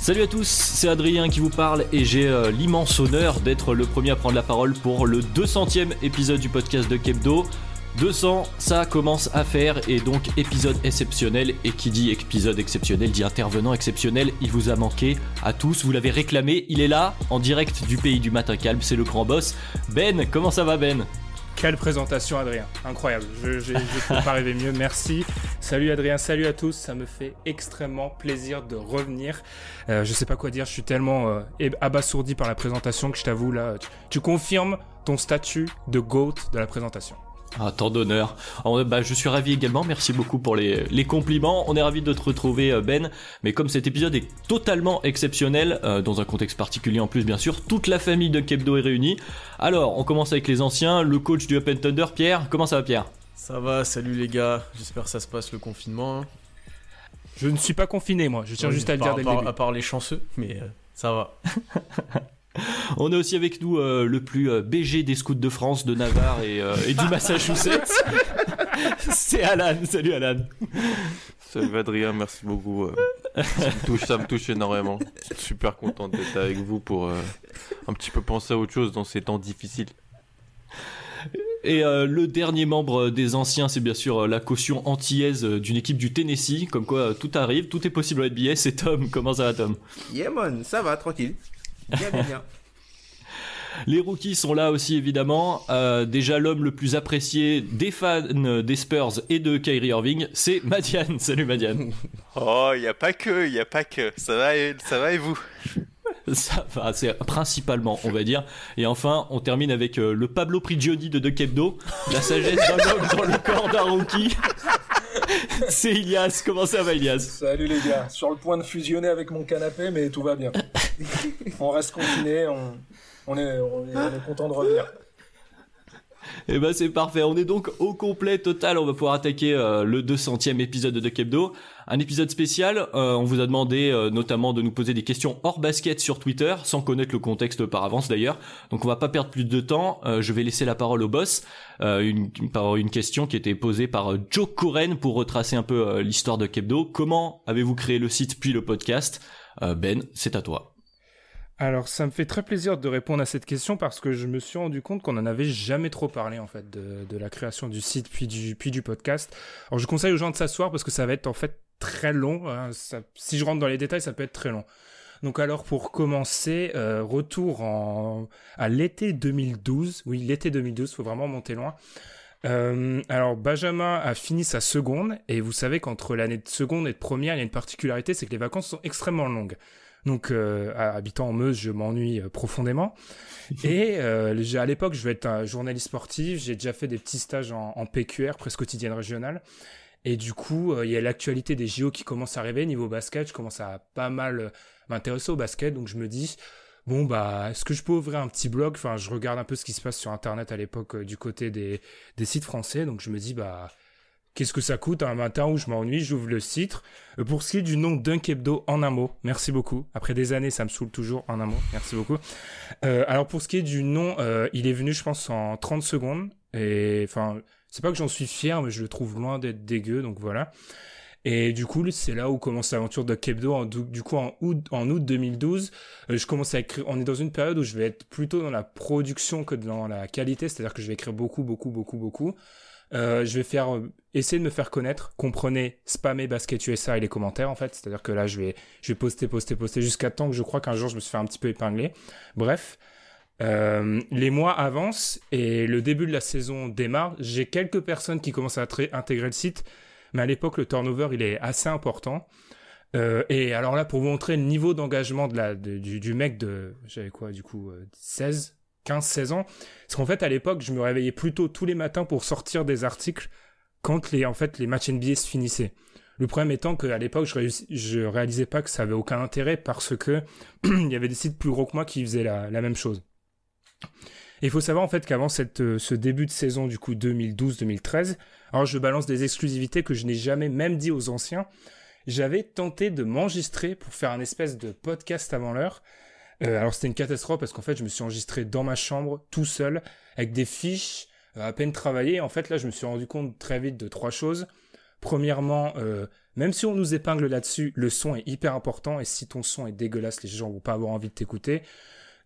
Salut à tous, c'est Adrien qui vous parle et j'ai euh, l'immense honneur d'être le premier à prendre la parole pour le 200e épisode du podcast de Kebdo. 200, ça commence à faire et donc épisode exceptionnel et qui dit épisode exceptionnel dit intervenant exceptionnel, il vous a manqué à tous, vous l'avez réclamé, il est là en direct du pays du matin calme, c'est le grand boss. Ben, comment ça va Ben? Quelle présentation, Adrien. Incroyable. Je ne peux pas rêver mieux. Merci. Salut, Adrien. Salut à tous. Ça me fait extrêmement plaisir de revenir. Euh, je sais pas quoi dire. Je suis tellement euh, abasourdi par la présentation que je t'avoue, là, tu confirmes ton statut de GOAT de la présentation. Ah, tant d'honneur. Bah, je suis ravi également, merci beaucoup pour les, compliments. On est ravi de te retrouver euh, Ben, mais comme cet épisode est totalement exceptionnel, euh, dans un contexte particulier en plus bien sûr, toute la famille de Kebdo est réunie. Alors, on commence avec les anciens, le coach du Open Thunder, Pierre. Comment ça va Pierre? Ça va, salut les gars, j'espère que ça se passe le confinement. Hein. Je ne suis pas confiné moi, je tiens juste à le dire dès le début. À part les chanceux, mais euh, ça va. On a aussi avec nous euh, le plus euh, BG des scouts de France, de Navarre et, euh, du Massachusetts. C'est Alan. Salut Alan. Salut Adrien, merci beaucoup. Ça me, touche, ça me touche énormément. Je suis super content d'être avec vous pour un petit peu penser à autre chose dans ces temps difficiles. Et le dernier membre des anciens, c'est bien sûr la caution antillaise d'une équipe du Tennessee. Comme quoi, tout arrive, tout est possible au NBA. C'est Tom. Comment ça va, Tom? Yeah, man, ça va, tranquille. Les rookies sont là aussi évidemment. Euh, déjà l'homme le plus apprécié des fans des Spurs et de Kyrie Irving, c'est Madiane. Salut Madiane. Oh, il y a pas que, il y a pas que. Ça va, et, ça va et vous Ça va, c'est principalement, on va dire. Et enfin, on termine avec euh, le Pablo Prigioni de De Kebdo, la sagesse d'un homme dans le corps d'un rookie. C'est Ilias, comment ça va Ilias? Salut les gars, sur le point de fusionner avec mon canapé, mais tout va bien. on reste confiné, on, est, content de revenir. Et eh ben c'est parfait, on est donc au complet total, on va pouvoir attaquer euh, le 200e épisode de Kebdo. Un épisode spécial, euh, on vous a demandé euh, notamment de nous poser des questions hors basket sur Twitter, sans connaître le contexte par avance d'ailleurs. Donc on va pas perdre plus de temps, je vais laisser la parole au boss. une, par une question qui était posée par Joe Coren pour retracer un peu l'histoire de Kebdo. Comment avez-vous créé le site puis le podcast? Ben, c'est à toi. Alors, ça me fait très plaisir de répondre à cette question parce que je me suis rendu compte qu'on n'en avait jamais trop parlé, en fait, de, la création du site puis du, podcast. Alors, je conseille aux gens de s'asseoir parce que ça va être, en fait, très long. Hein. si je rentre dans les détails, ça peut être très long. Donc, alors, pour commencer, euh, retour à l'été 2012. Oui, l'été 2012, faut vraiment monter loin. Euh, alors Benjamin a fini sa seconde et vous savez qu'entre l'année de seconde et de première, il y a une particularité, c'est que les vacances sont extrêmement longues. Donc, euh, habitant en Meuse, je m'ennuie euh, profondément. Et euh, à l'époque, je vais être un journaliste sportif. J'ai déjà fait des petits stages en, en PQR, presse quotidienne régionale. Et du coup, il y a l'actualité des JO qui commence à arriver niveau basket. Je commence à pas mal m'intéresser au basket. Donc, je me dis, bon, bah, est-ce que je peux ouvrir un petit blog? Enfin, je regarde un peu ce qui se passe sur Internet à l'époque du côté des, des sites français. Donc, je me dis, bah, Qu'est-ce que ça coûte un matin où je m'ennuie, j'ouvre le site. Euh, pour ce qui est du nom d'un Kebdo en un mot, merci beaucoup. Après des années, ça me saoule toujours en un mot, merci beaucoup. Euh, alors pour ce qui est du nom, euh, il est venu, je pense, en 30 secondes. Et enfin, c'est pas que j'en suis fier, mais je le trouve loin d'être dégueu, donc voilà. Et du coup, c'est là où commence l'aventure de Kebdo. En, du coup, en août, en août 2012, je commence à écrire. On est dans une période où je vais être plutôt dans la production que dans la qualité, c'est-à-dire que je vais écrire beaucoup, beaucoup, beaucoup, beaucoup. Euh, je vais faire euh, essayer de me faire connaître. Comprenez spammer Basket USA et les commentaires en fait. C'est-à-dire que là, je vais, je vais poster, poster, poster jusqu'à temps que je crois qu'un jour je me suis fait un petit peu épingler. Bref. Euh, les mois avancent et le début de la saison démarre. J'ai quelques personnes qui commencent à intégrer le site, mais à l'époque, le turnover, il est assez important. Euh, et alors là, pour vous montrer le niveau d'engagement de la, du, du mec de, j'avais quoi, du coup, euh, 16, 15, 16 ans. Parce qu'en fait, à l'époque, je me réveillais plutôt tous les matins pour sortir des articles quand les, en fait, les matchs NBA se finissaient. Le problème étant qu'à l'époque, je, réussi- je réalisais pas que ça avait aucun intérêt parce que il y avait des sites plus gros que moi qui faisaient la, même chose. Il faut savoir en fait qu'avant euh, ce début de saison du coup 2012-2013, alors je balance des exclusivités que je n'ai jamais même dit aux anciens. J'avais tenté de m'enregistrer pour faire un espèce de podcast avant l'heure. Euh, alors c'était une catastrophe parce qu'en fait je me suis enregistré dans ma chambre tout seul avec des fiches euh, à peine travaillées. En fait là je me suis rendu compte très vite de trois choses. Premièrement, euh, même si on nous épingle là-dessus, le son est hyper important et si ton son est dégueulasse, les gens vont pas avoir envie de t'écouter.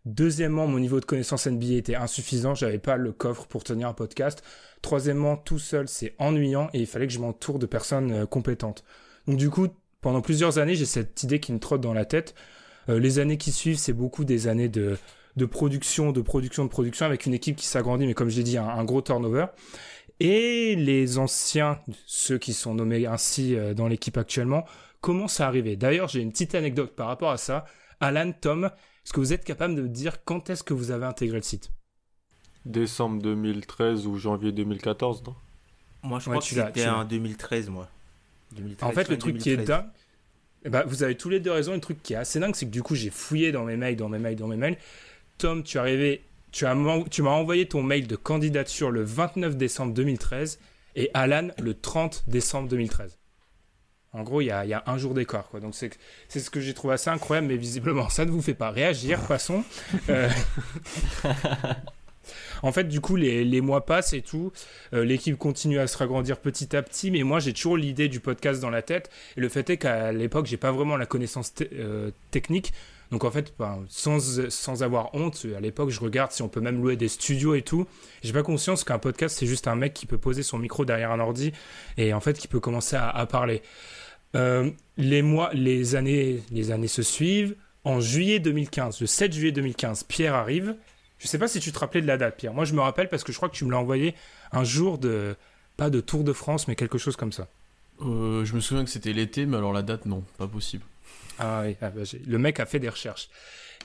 Deuxièmement, mon niveau de connaissance NBA était insuffisant, j'avais pas le coffre pour tenir un podcast. Troisièmement, tout seul, c'est ennuyant et il fallait que je m'entoure de personnes euh, compétentes. Donc du coup, pendant plusieurs années, j'ai cette idée qui me trotte dans la tête. Euh, les années qui suivent, c'est beaucoup des années de, de production, de production, de production, avec une équipe qui s'agrandit, mais comme je l'ai dit, un, un gros turnover. Et les anciens, ceux qui sont nommés ainsi euh, dans l'équipe actuellement, commencent à arriver. D'ailleurs, j'ai une petite anecdote par rapport à ça. Alan, Tom, est-ce que vous êtes capable de me dire quand est-ce que vous avez intégré le site? Décembre 2013 ou janvier 2014, non? Moi, je Ouais, crois que c'était en 2013, moi. 2013, En fait, le truc qui est 2013. dingue, ben, vous avez tous les deux raison. Le truc qui est assez dingue, c'est que du coup, j'ai fouillé dans mes mails, dans mes mails, dans mes mails. Tom, tu es arrivé, tu as m'en- tu m'as envoyé ton mail de candidature le 29 décembre 2013 et Alan le 30 décembre 2013. En gros, il y a, il y a un jour d'écart, quoi. Donc c'est c'est ce que j'ai trouvé assez incroyable, mais visiblement, ça ne vous fait pas réagir. Passons. Euh, En fait, du coup, les, mois passent et tout. Euh, L'équipe continue à se agrandir petit à petit, mais moi, j'ai toujours l'idée du podcast dans la tête. Et le fait est qu'à l'époque, j'ai pas vraiment la connaissance euh, technique. Donc en fait, ben, sans, sans avoir honte, à l'époque, je regarde si on peut même louer des studios et tout. J'ai pas conscience qu'un podcast, c'est juste un mec qui peut poser son micro derrière un ordi et en fait qui peut commencer à, à parler. Euh, les mois, les années, les années se suivent. En juillet 2015, le 7 juillet 2015, Pierre arrive. Je sais pas si tu te rappelais de la date, Pierre. Moi, je me rappelle parce que je crois que tu me l'as envoyé un jour de, pas de Tour de France, mais quelque chose comme ça. Euh, je me souviens que c'était l'été, mais alors la date, non, pas possible. Ah oui, ah bah, le mec a fait des recherches.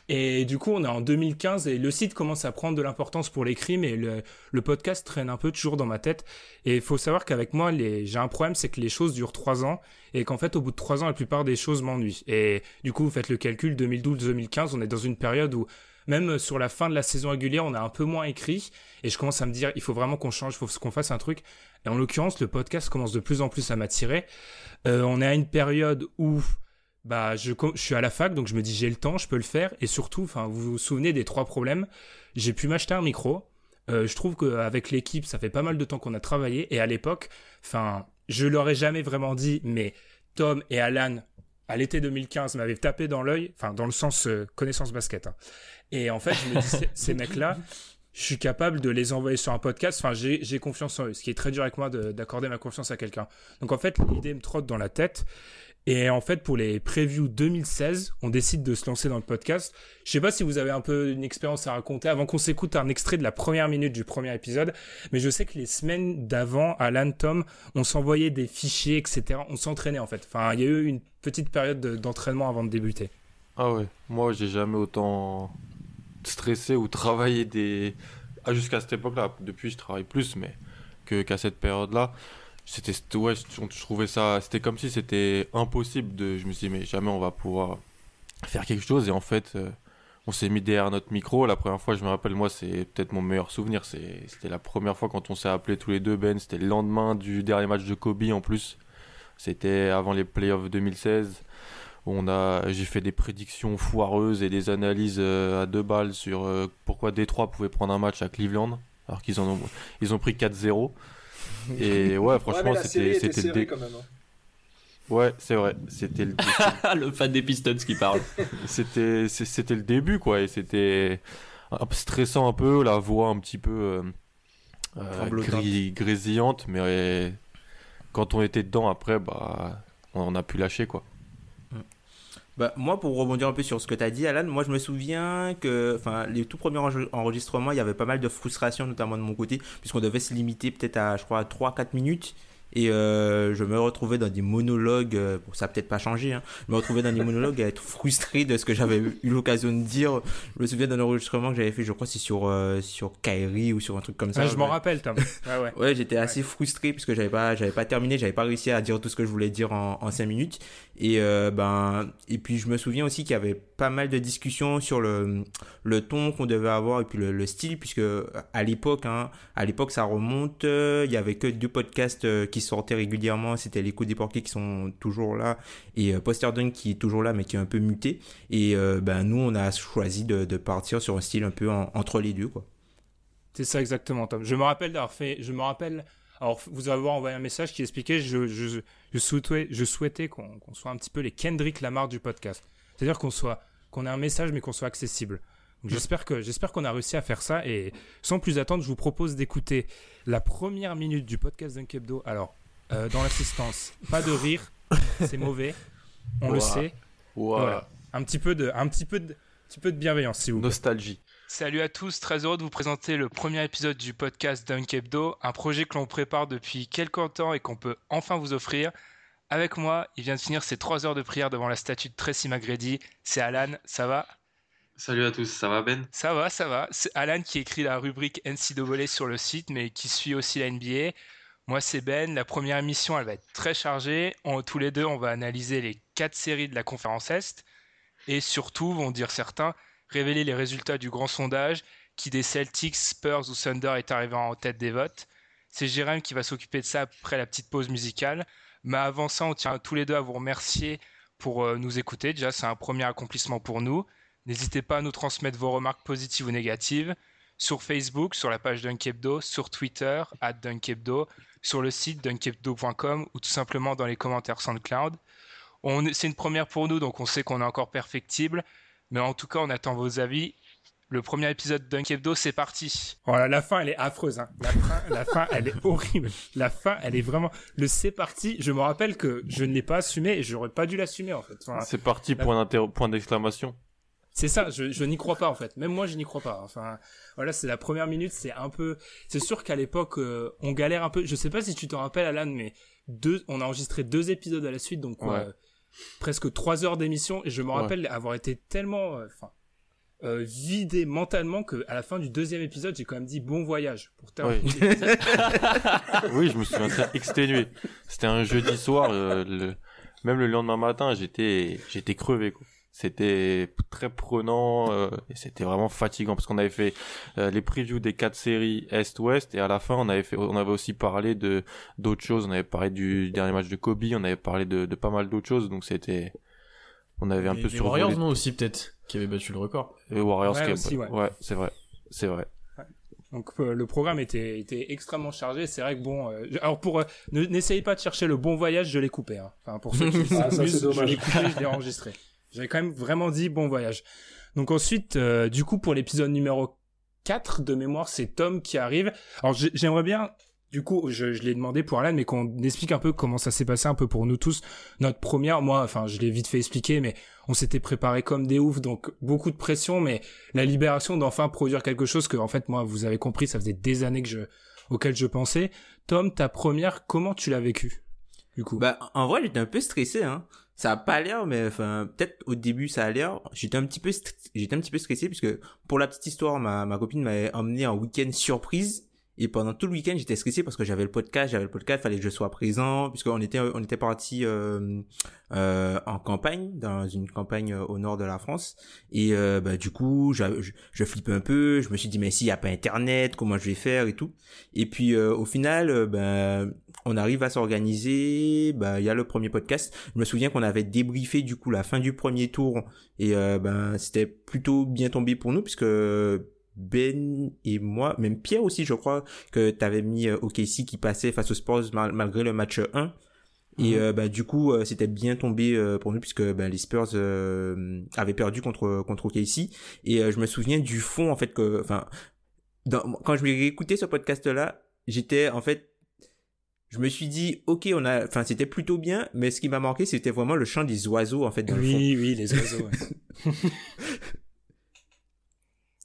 Et du coup, on est en 2015 et le site commence à prendre de l'importance pour l'écrit, mais le, le podcast traîne un peu toujours dans ma tête. Et il faut savoir qu'avec moi, les, j'ai un problème, c'est que les choses durent trois ans et qu'en fait, au bout de trois ans, la plupart des choses m'ennuient. Et du coup, vous faites le calcul, 2012-2015, on est dans une période où même sur la fin de la saison régulière, on a un peu moins écrit. Et je commence à me dire, il faut vraiment qu'on change, il faut qu'on fasse un truc. Et en l'occurrence, le podcast commence de plus en plus à m'attirer. Euh, on est à une période où bah je, suis à la fac donc je me dis j'ai le temps je peux le faire et surtout vous vous souvenez des trois problèmes j'ai pu m'acheter un micro Euh, je trouve qu'avec l'équipe ça fait pas mal de temps qu'on a travaillé et à l'époque enfin je leur ai jamais vraiment dit mais Tom et Alan à l'été 2015 m'avaient tapé dans l'œil enfin dans le sens euh, connaissance basket hein. et en fait je me dis ces, ces mecs là je suis capable de les envoyer sur un podcast. Enfin j'ai confiance en eux ce qui est très dur avec moi de- d'accorder ma confiance à quelqu'un. Donc en fait l'idée me trotte dans la tête et en fait, pour les previews 2016, on décide de se lancer dans le podcast. Je sais pas si vous avez un peu une expérience à raconter avant qu'on s'écoute un extrait de la première minute du premier épisode, mais je sais que les semaines d'avant, Alan, Tom, on s'envoyait des fichiers, etc. On s'entraînait en fait. Enfin, il y a eu une petite période de- d'entraînement avant de débuter. Ah ouais, moi j'ai jamais autant stressé ou travaillé des. Ah, jusqu'à cette époque-là, depuis je travaille plus, mais qu'à cette période-là, c'était. Ouais, je, trouvais ça. C'était comme si c'était impossible de. Je me suis dit, mais jamais on va pouvoir faire quelque chose, et en fait. euh, on s'est mis derrière notre micro. La première fois, je me rappelle, moi, c'est peut-être mon meilleur souvenir. C'était la première fois quand on s'est appelés tous les deux, Ben. C'était le lendemain du dernier match de Kobe en plus. C'était avant les playoffs 2016. On a, j'ai fait des prédictions foireuses et des analyses euh, à deux balles sur euh, pourquoi Détroit pouvait prendre un match à Cleveland, alors qu'ils en ont, ils ont pris 4-0. Et ouais, franchement, c'était, était c'était le dé- quand même. hein. Ouais, c'est vrai. C'était le, le fan des Pistons qui parle. c'était, c'était le début, quoi. Et c'était stressant un peu, la voix un petit peu euh, euh, gris- grésillante, mais quand on était dedans après, bah, on a pu lâcher, quoi. Bah, moi, pour rebondir un peu sur ce que tu as dit, Alan, moi je me souviens que les tout premiers enre- enregistrements, il y avait pas mal de frustration, notamment de mon côté, puisqu'on devait se limiter peut-être à, je crois, 3-4 minutes. Et euh, je me retrouvais dans des monologues, euh, bon, ça peut-être pas changé, hein, je me retrouvais dans des monologues à être frustré de ce que j'avais eu l'occasion de dire. Je me souviens d'un enregistrement que j'avais fait, je crois, c'est sur, euh, sur Kairi ou sur un truc comme ça. Ah, je m'en rappelle, Tom. Ouais, ouais. Ouais, j'étais assez frustré puisque j'avais pas, j'avais pas terminé, j'avais pas réussi à dire tout ce que je voulais dire en, en cinq minutes. Et euh, ben, et puis je me souviens aussi qu'il y avait pas mal de discussions sur le, le ton qu'on devait avoir et puis le, le style puisque à l'époque, hein, à l'époque ça remonte, il y avait que deux podcasts euh, qui sortaient régulièrement, c'était l'écho des porquets qui sont toujours là et euh, Poster Dunk qui est toujours là mais qui est un peu muté. Et euh, ben nous on a choisi de, partir sur un style un peu en- entre les deux quoi. C'est ça exactement, Tom. Je me rappelle d'avoir fait. Je me rappelle. Alors, vous avez envoyé un message qui expliquait je, souhaitais, je souhaitais qu'on qu'on soit un petit peu les Kendrick Lamar du podcast. C'est-à-dire qu'on soit qu'on ait un message mais qu'on soit accessible. J'espère que j'espère qu'on a réussi à faire ça et sans plus attendre, je vous propose d'écouter la première minute du podcast d'un Hebdo. Alors, euh, dans l'assistance, pas de rire, c'est mauvais, on le sait. Voilà. Un petit peu de, un petit peu de, un petit peu de bienveillance, s'il vous plaît. Nostalgie. Salut à tous, très heureux de vous présenter le premier épisode du podcast Dunk Hebdo, un projet que l'on prépare depuis quelques temps et qu'on peut enfin vous offrir. Avec moi, il vient de finir ses trois heures de prière devant la statue de Tracy McGrady. C'est Alan, ça va? Salut à tous, ça va Ben? Ça va, ça va. C'est Alan qui écrit la rubrique NCAA sur le site, mais qui suit aussi la NBA. Moi, c'est Ben. La première émission, elle va être très chargée. On- tous les deux, on va analyser les quatre séries de la conférence Est. Et surtout, vont dire certains, révéler les résultats du grand sondage qui des Celtics, Spurs ou Thunder est arrivé en tête des votes. C'est Jérém qui va s'occuper de ça après la petite pause musicale. Mais avant ça, on tient tous les deux à vous remercier pour euh, nous écouter. Déjà, c'est un premier accomplissement pour nous. N'hésitez pas à nous transmettre vos remarques positives ou négatives sur Facebook, sur la page Dunkebdo, sur Twitter, at Dunkebdo, sur le site dunkebdo.com ou tout simplement dans les commentaires SoundCloud. On est- C'est une première pour nous, donc on sait qu'on est encore perfectible, mais en tout cas, on attend vos avis. Le premier épisode de Dunkebdo, c'est parti. Voilà, la fin, elle est affreuse. hein. La, fin, la fin, elle est horrible. La fin, elle est vraiment. Le c'est parti, je me rappelle que je ne l'ai pas assumé et j'aurais pas dû l'assumer en fait. C'est parti, la- point d'exclamation. C'est ça, je, je n'y crois pas en fait. Même moi, je n'y crois pas. Enfin, voilà, c'est la première minute, c'est un peu. C'est sûr qu'à l'époque, euh, on galère un peu. Je sais pas si tu te rappelles, Alan, mais deux, on a enregistré deux épisodes à la suite, donc Ouais. euh, presque trois heures d'émission. Et je me Ouais. rappelle avoir été tellement, euh, enfin, euh, vidé mentalement que à la fin du deuxième épisode, j'ai quand même dit bon voyage pour terminer. Oui. oui, je me souviens très exténué. C'était un jeudi soir, le... même le lendemain matin, j'étais, j'étais crevé. Quoi. C'était très prenant euh, et c'était vraiment fatigant parce qu'on avait fait euh, les previews des quatre séries Est-Ouest et à la fin on avait fait, on avait aussi parlé de d'autres choses. On avait parlé du dernier match de Kobe, on avait parlé de, de pas mal d'autres choses. Donc c'était, on avait un peu survolé. Warriors, non, aussi, peut-être, qui avait battu le record. Les Warriors, Ouais, qui- aussi, ouais. c'est vrai, c'est vrai. Donc euh, le programme était, était extrêmement chargé. C'est vrai que bon, euh, je- alors pour euh, ne- n'essayez pas de chercher le bon voyage, je l'ai coupé. Hein. Enfin pour ceux qui Ah, ça, s'amusent, c'est je l'ai coupé, je l'ai enregistré. J'avais quand même vraiment dit bon voyage. Donc ensuite, euh, du coup pour l'épisode numéro 4 de mémoire, c'est Tom qui arrive. Alors j'ai- j'aimerais bien, du coup, je, je l'ai demandé pour Alan, mais qu'on explique un peu comment ça s'est passé un peu pour nous tous. Notre première, moi, enfin je l'ai vite fait expliquer, mais on s'était préparé comme des oufs, donc beaucoup de pression, mais la libération d'enfin produire quelque chose que, en fait, moi, vous avez compris, ça faisait des années que je, auquel je pensais. Tom, ta première, comment tu l'as vécue, du coup? Bah, en vrai, j'étais un peu stressé, hein. Ça a pas l'air, mais enfin, peut-être au début, ça a l'air. J'étais un petit peu, j'étais un petit peu stressé puisque pour la petite histoire, ma, ma copine m'avait emmené en week-end surprise. Et pendant tout le week-end, j'étais stressé parce que j'avais le podcast, j'avais le podcast, fallait que je sois présent, puisqu'on était, on était parti euh, euh, en campagne, dans une campagne euh, au nord de la France. Et euh, bah, du coup, j'a- je, je flippe un peu, je me suis dit, mais s'il n'y a pas Internet, comment je vais faire et tout. Et puis euh, au final, ben, on arrive à s'organiser. Bah, il y a le premier podcast. Je me souviens qu'on avait débriefé du coup la fin du premier tour et euh, ben c'était plutôt bien tombé pour nous puisque Ben et moi, même Pierre aussi, je crois que t'avais mis euh, OKC qui passait face aux Spurs mal- malgré le match 1. Et euh, bah, du coup, euh, c'était bien tombé euh, pour nous puisque ben, les Spurs avaient perdu contre contre OKC. Et je me souviens du fond en fait que, enfin, quand je m'ai écouté ce podcast-là, j'étais en fait je me suis dit ok on a enfin c'était plutôt bien mais ce qui m'a marqué c'était vraiment le chant des oiseaux en fait dans le fond. Oui, oui, les oiseaux. ouais.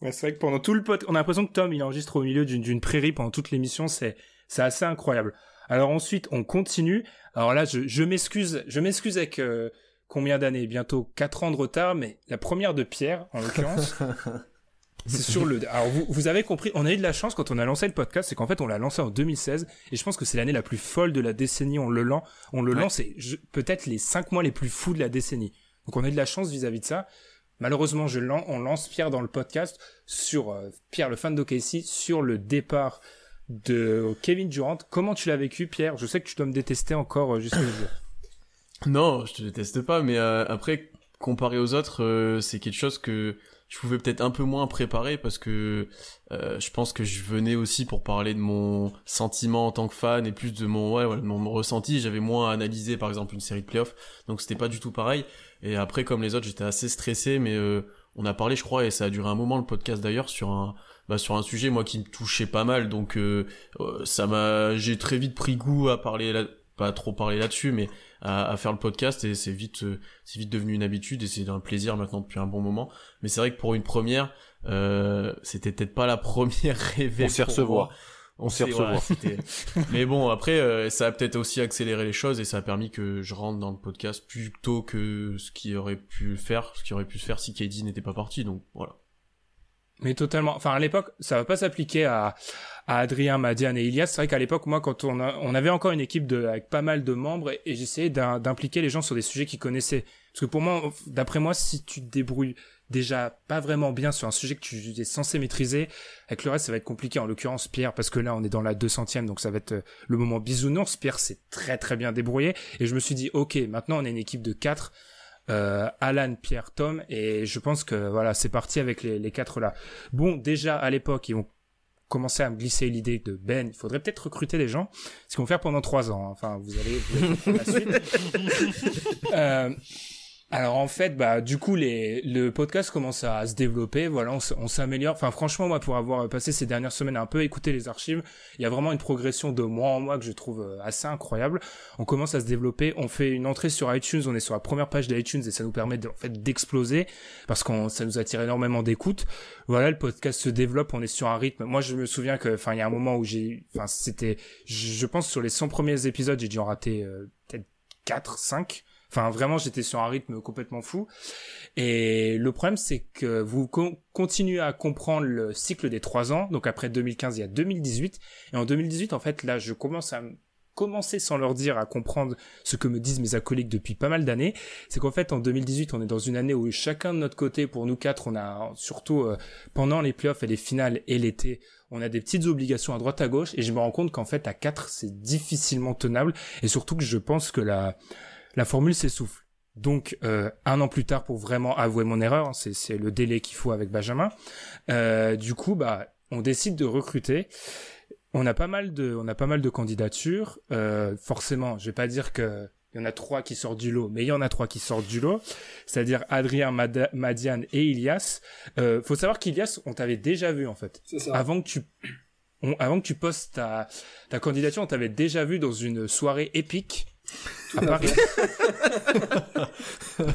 Ouais, c'est vrai que pendant tout le pod, on a l'impression que Tom, il enregistre au milieu d'une prairie pendant toute l'émission. C'est, c'est assez incroyable. Alors ensuite, on continue. Alors là, je, je m'excuse, je m'excuse avec euh, combien d'années? Bientôt 4 ans de retard, mais la première de Pierre, en l'occurrence, c'est sur le... Alors vous, vous avez compris, on a eu de la chance quand on a lancé le podcast, c'est qu'en fait on l'a lancé en 2016, et je pense que c'est l'année la plus folle de la décennie, on le lance, on le Ouais. lance, et peut-être les 5 mois les plus fous de la décennie. Donc on a eu de la chance vis-à-vis de ça. Malheureusement, je lan- on lance Pierre dans le podcast sur euh, Pierre, le fan d'OKC, sur le départ de Kevin Durant. Comment tu l'as vécu, Pierre? Je sais que tu dois me détester encore euh, jusqu'à jour. Non, je te déteste pas, mais euh, après, comparé aux autres, euh, c'est quelque chose que je pouvais peut-être un peu moins préparer parce que euh, je pense que je venais aussi pour parler de mon sentiment en tant que fan et plus de mon ouais, de mon ressenti. J'avais moins analysé par exemple une série de playoffs, donc c'était pas du tout pareil. Et après, comme les autres, j'étais assez stressé, mais euh, on a parlé, je crois, et ça a duré un moment le podcast d'ailleurs sur un bah, sur un sujet moi qui me touchait pas mal, donc euh, euh, ça m'a j'ai très vite pris goût à parler là pas trop parler là-dessus, mais à, à faire le podcast et c'est vite euh, c'est vite devenu une habitude et c'est un plaisir maintenant depuis un bon moment mais c'est vrai que pour une première euh, c'était peut-être pas la première rêvée On pour recevoir. moi. On voilà, recevoir. c'était- mais bon après euh, ça a peut-être aussi accéléré les choses et ça a permis que je rentre dans le podcast plus tôt que ce qui aurait pu faire ce qui aurait pu se faire si KD n'était pas parti donc voilà Mais totalement. Enfin, à l'époque, ça va pas s'appliquer à, à Adrien, Madiane et Ilias. C'est vrai qu'à l'époque, moi, quand on, a- on avait encore une équipe de, avec pas mal de membres et, j'essayais d'im- d'impliquer les gens sur des sujets qu'ils connaissaient. Parce que pour moi, d'après moi, si tu te débrouilles déjà pas vraiment bien sur un sujet que tu es censé maîtriser, avec le reste, ça va être compliqué. En l'occurrence, Pierre, parce que là, on est dans la 200e, donc ça va être euh, le moment bisounours. Pierre s'est très très bien débrouillé. Et je me suis dit, ok, maintenant on est une équipe de 4 euh, Alan, Pierre, Tom, et je pense que voilà, c'est parti avec les, les quatre là. Bon, déjà à l'époque, ils ont commencé à me glisser l'idée de Ben, il faudrait peut-être recruter des gens, ce qu'ils vont faire pendant trois ans. hein. Enfin, vous allez, vous allez la suite. Euh, alors en fait, bah du coup, les, le podcast commence à se développer. Voilà, on, s'améliore. Enfin, franchement, moi, pour avoir passé ces dernières semaines un peu écouter les archives, il y a vraiment une progression de mois en mois que je trouve euh, assez incroyable. On commence à se développer. On fait une entrée sur iTunes. On est sur la première page d'iTunes et ça nous permet de, en fait d'exploser parce qu'on ça nous attire énormément d'écoute. Voilà, le podcast se développe. On est sur un rythme. Moi, je me souviens que, enfin, il y a un moment où j'ai, enfin, c'était, je, je pense sur les 100 premiers épisodes, j'ai dû en rater euh, peut-être 4, 5. Enfin, vraiment, j'étais sur un rythme complètement fou. Et le problème, c'est que vous con- continuez à comprendre le cycle des trois ans. Donc après 2015, il y a 2018. Et en 2018, en fait, là, je commence à commencer sans leur dire à comprendre ce que me disent mes acolytes depuis pas mal d'années. C'est qu'en fait, en 2018, on est dans une année où chacun de notre côté, pour nous quatre, on a surtout euh, pendant les playoffs et les finales et l'été, on a des petites obligations à droite à gauche. Et je me rends compte qu'en fait, à quatre, c'est difficilement tenable. Et surtout que je pense que la la formule s'essouffle. Donc euh, un an plus tard pour vraiment avouer mon erreur, hein, c'est c'est le délai qu'il faut avec Benjamin. Euh, du coup, bah on décide de recruter. On a pas mal de on a pas mal de candidatures. Euh, forcément, je vais pas dire que il y en a trois qui sortent du lot, mais il y en a trois qui sortent du lot, c'est-à-dire Adrien, Mad- Madiane et Ilias. Euh, faut savoir qu'Ilias, on t'avait déjà vu en fait. C'est ça. Avant que tu on- avant que tu postes ta, ta candidature, on t'avait déjà vu dans une soirée épique à Paris.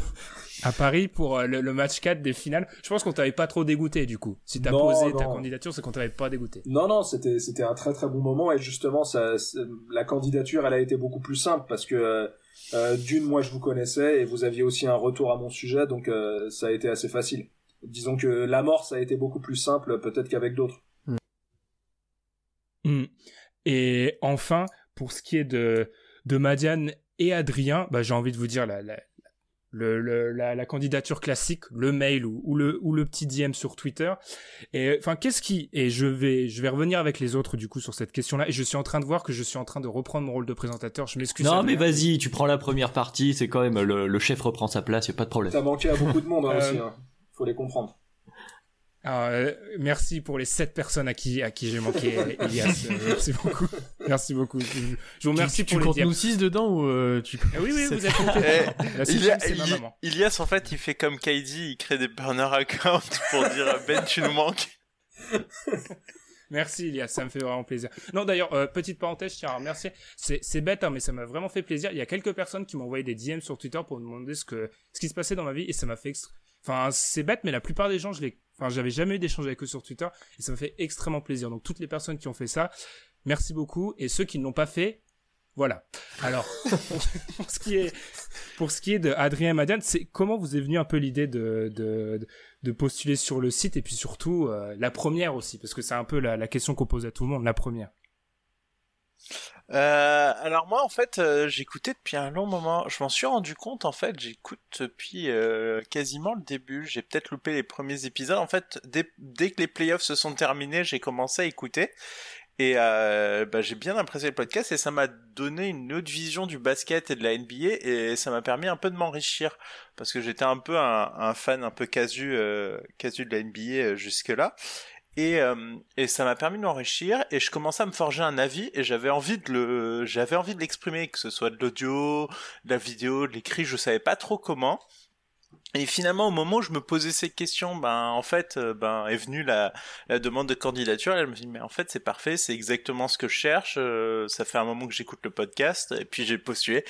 à Paris pour euh, le, le match 4 des finales. Je pense qu'on t'avait pas trop dégoûté du coup. Si t'as Non, posé ta candidature, c'est qu'on t'avait pas dégoûté. Non, non, c'était c'était un très très bon moment et justement, ça, la candidature, elle a été beaucoup plus simple parce que euh, euh, d'une, moi, je vous connaissais et vous aviez aussi un retour à mon sujet, donc euh, ça a été assez facile. Disons que l'amorce a été beaucoup plus simple peut-être qu'avec d'autres. Hmm. Et enfin, pour ce qui est de, de Madiane et Adrien, bah, j'ai envie de vous dire la, la, le, le- la, la candidature classique, le mail ou, ou le, ou le petit DM sur Twitter. Et enfin, qu'est-ce qui et je vais je vais revenir avec les autres du coup sur cette question-là. Et je suis en train de voir que je suis en train de reprendre mon rôle de présentateur. Je m'excuse. Non, mais vas-y, tu prends la première partie, c'est quand même le, le chef reprend sa place, y a pas de problème. T'as manqué à beaucoup de monde hein, Euh, aussi, hein. faut les comprendre. Euh, merci pour les sept personnes à qui à qui j'ai manqué, Elias. Euh, merci beaucoup. Merci beaucoup. Je, je vous remercie tu, tu pour les comptes nous 6 dedans ou euh, tu Ah oui, oui, vous êtes. Eh, Ili- maman. Ilias, en fait, il fait comme Kaidi, il crée des burner accounts pour dire Ben, tu nous manques. Merci Elias, ça me fait vraiment plaisir. Non d'ailleurs, euh, petite parenthèse, je tiens à remercier. C'est c'est bête, hein, mais ça m'a vraiment fait plaisir. Il y a quelques personnes qui m'ont envoyé des DM sur Twitter pour me demander ce que ce qui se passait dans ma vie et ça m'a fait. Enfin, c'est bête, mais la plupart des gens, je les... Enfin, j'avais jamais eu d'échange avec eux sur Twitter et ça m'a fait extrêmement plaisir. Donc toutes les personnes qui ont fait ça, merci beaucoup. Et ceux qui ne l'ont pas fait, Voilà. Alors, pour ce qui est, pour ce qui est de Adrien Madian, c'est comment vous est venue un peu l'idée de, de, postuler sur le site et puis surtout euh, la première aussi, parce que c'est un peu la question qu'on pose à tout le monde, la première. Euh, alors moi en fait euh, j'écoutais depuis un long moment. Je m'en suis rendu compte en fait j'écoute depuis euh, quasiment le début. J'ai peut-être loupé les premiers épisodes. En fait dès, dès que les playoffs se sont terminés j'ai commencé à écouter et euh, bah, j'ai bien apprécié le podcast et ça m'a donné une autre vision du basket et de la NBA et ça m'a permis un peu de m'enrichir parce que j'étais un peu un, un, fan un peu casu euh, casu de la NBA jusque là et, euh, et ça m'a permis de m'enrichir et je commençais à me forger un avis et j'avais envie de le j'avais envie de l'exprimer que ce soit de l'audio, de la vidéo, de l'écrit, je savais pas trop comment. Et finalement, au moment où je me posais ces questions, ben en fait, euh, ben est venue la, la demande de candidature. Et je me dit, mais en fait, c'est parfait, c'est exactement ce que je cherche. Euh, ça fait un moment que j'écoute le podcast, et puis j'ai postulé.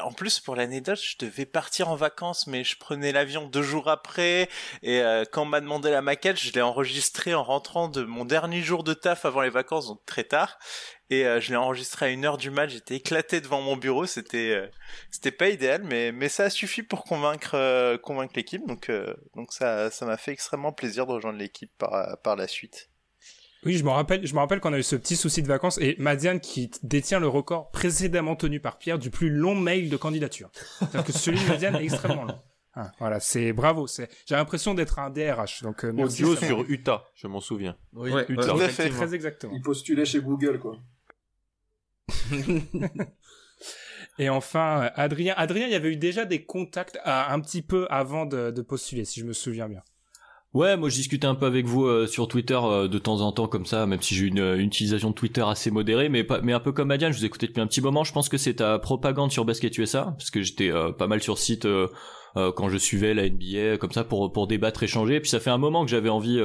En plus, pour l'anecdote, je devais partir en vacances, mais je prenais l'avion deux jours après. Et euh, quand on m'a demandé la maquette, je l'ai enregistrée en rentrant de mon dernier jour de taf avant les vacances, donc très tard et euh, je l'ai enregistré à une heure du match. J'étais éclaté devant mon bureau. C'était euh, pas idéal, mais ça a suffi pour convaincre euh, l'équipe. Donc donc ça ça m'a fait extrêmement plaisir de rejoindre l'équipe par par la suite. Oui, je me rappelle, je me rappelle qu'on a eu ce petit souci de vacances et Madiane qui détient le record précédemment tenu par Pierre du plus long mail de candidature. C'est-à-dire que celui de Madiane est extrêmement long. Ah, voilà, c'est bravo. C'est, j'ai l'impression d'être un DRH. Donc, euh, merci, Audio sur Utah, je m'en souviens. Oui, ouais, Utah. Fait. Très exactement. Il postulait chez Google, quoi. Et enfin, Adrien. Adrien, il y avait eu déjà des contacts à, un petit peu avant de, de, postuler, si je me souviens bien. Ouais, moi je discutais un peu avec vous euh, sur Twitter euh, de temps en temps comme ça, même si j'ai une, une, utilisation de Twitter assez modérée, mais pas, un peu comme Madiane, je vous écoutais depuis un petit moment. Je pense que c'est ta propagande sur Basket USA, parce que j'étais euh, pas mal sur site quand je suivais la NBA, comme ça pour pour débattre, échanger. Et puis ça fait un moment que j'avais envie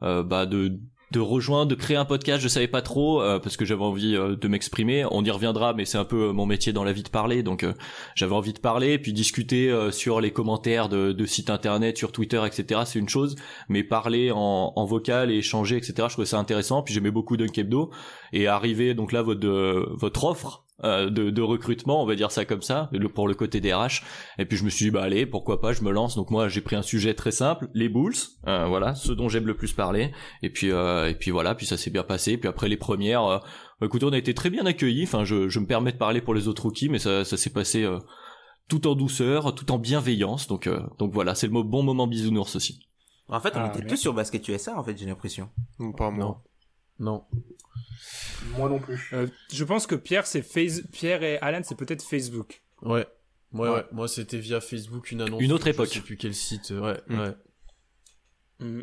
bah, de de rejoindre, de créer un podcast, je savais pas trop euh, parce que j'avais envie euh, de m'exprimer. On y reviendra, mais c'est un peu euh, mon métier dans la vie de parler, donc j'avais envie de parler, puis discuter sur les commentaires de, sites internet, sur Twitter, etc. C'est une chose, mais parler en, vocal et échanger, etc. Je trouvais ça intéressant. Puis j'aimais beaucoup Dunk Hebdo et arriver donc là votre votre offre euh, de, de, recrutement, on va dire ça comme ça, pour le côté des RH. Et puis je me suis dit bah allez, pourquoi pas, je me lance. Donc moi j'ai pris un sujet très simple, les Bulls, euh, voilà, ce dont j'aime le plus parler. Et puis euh, et puis voilà, puis ça s'est bien passé. Puis après les premières, euh, écoutez, on a été très bien accueillis. Enfin, je, je me permets de parler pour les autres rookies, mais ça, ça s'est passé tout en douceur, tout en bienveillance. Donc donc voilà, c'est le bon moment bisounours aussi. En fait, on ah, était tous sur Basket USA, en fait, j'ai l'impression. Pas moi. Non. Moi non plus. Euh, je pense que Pierre, c'est face... Pierre et Alan, c'est peut-être Facebook. Ouais. Ouais, ouais. Moi, c'était via Facebook une annonce. Une autre époque. Je sais plus quel site. Ouais, mm. ouais. Mm.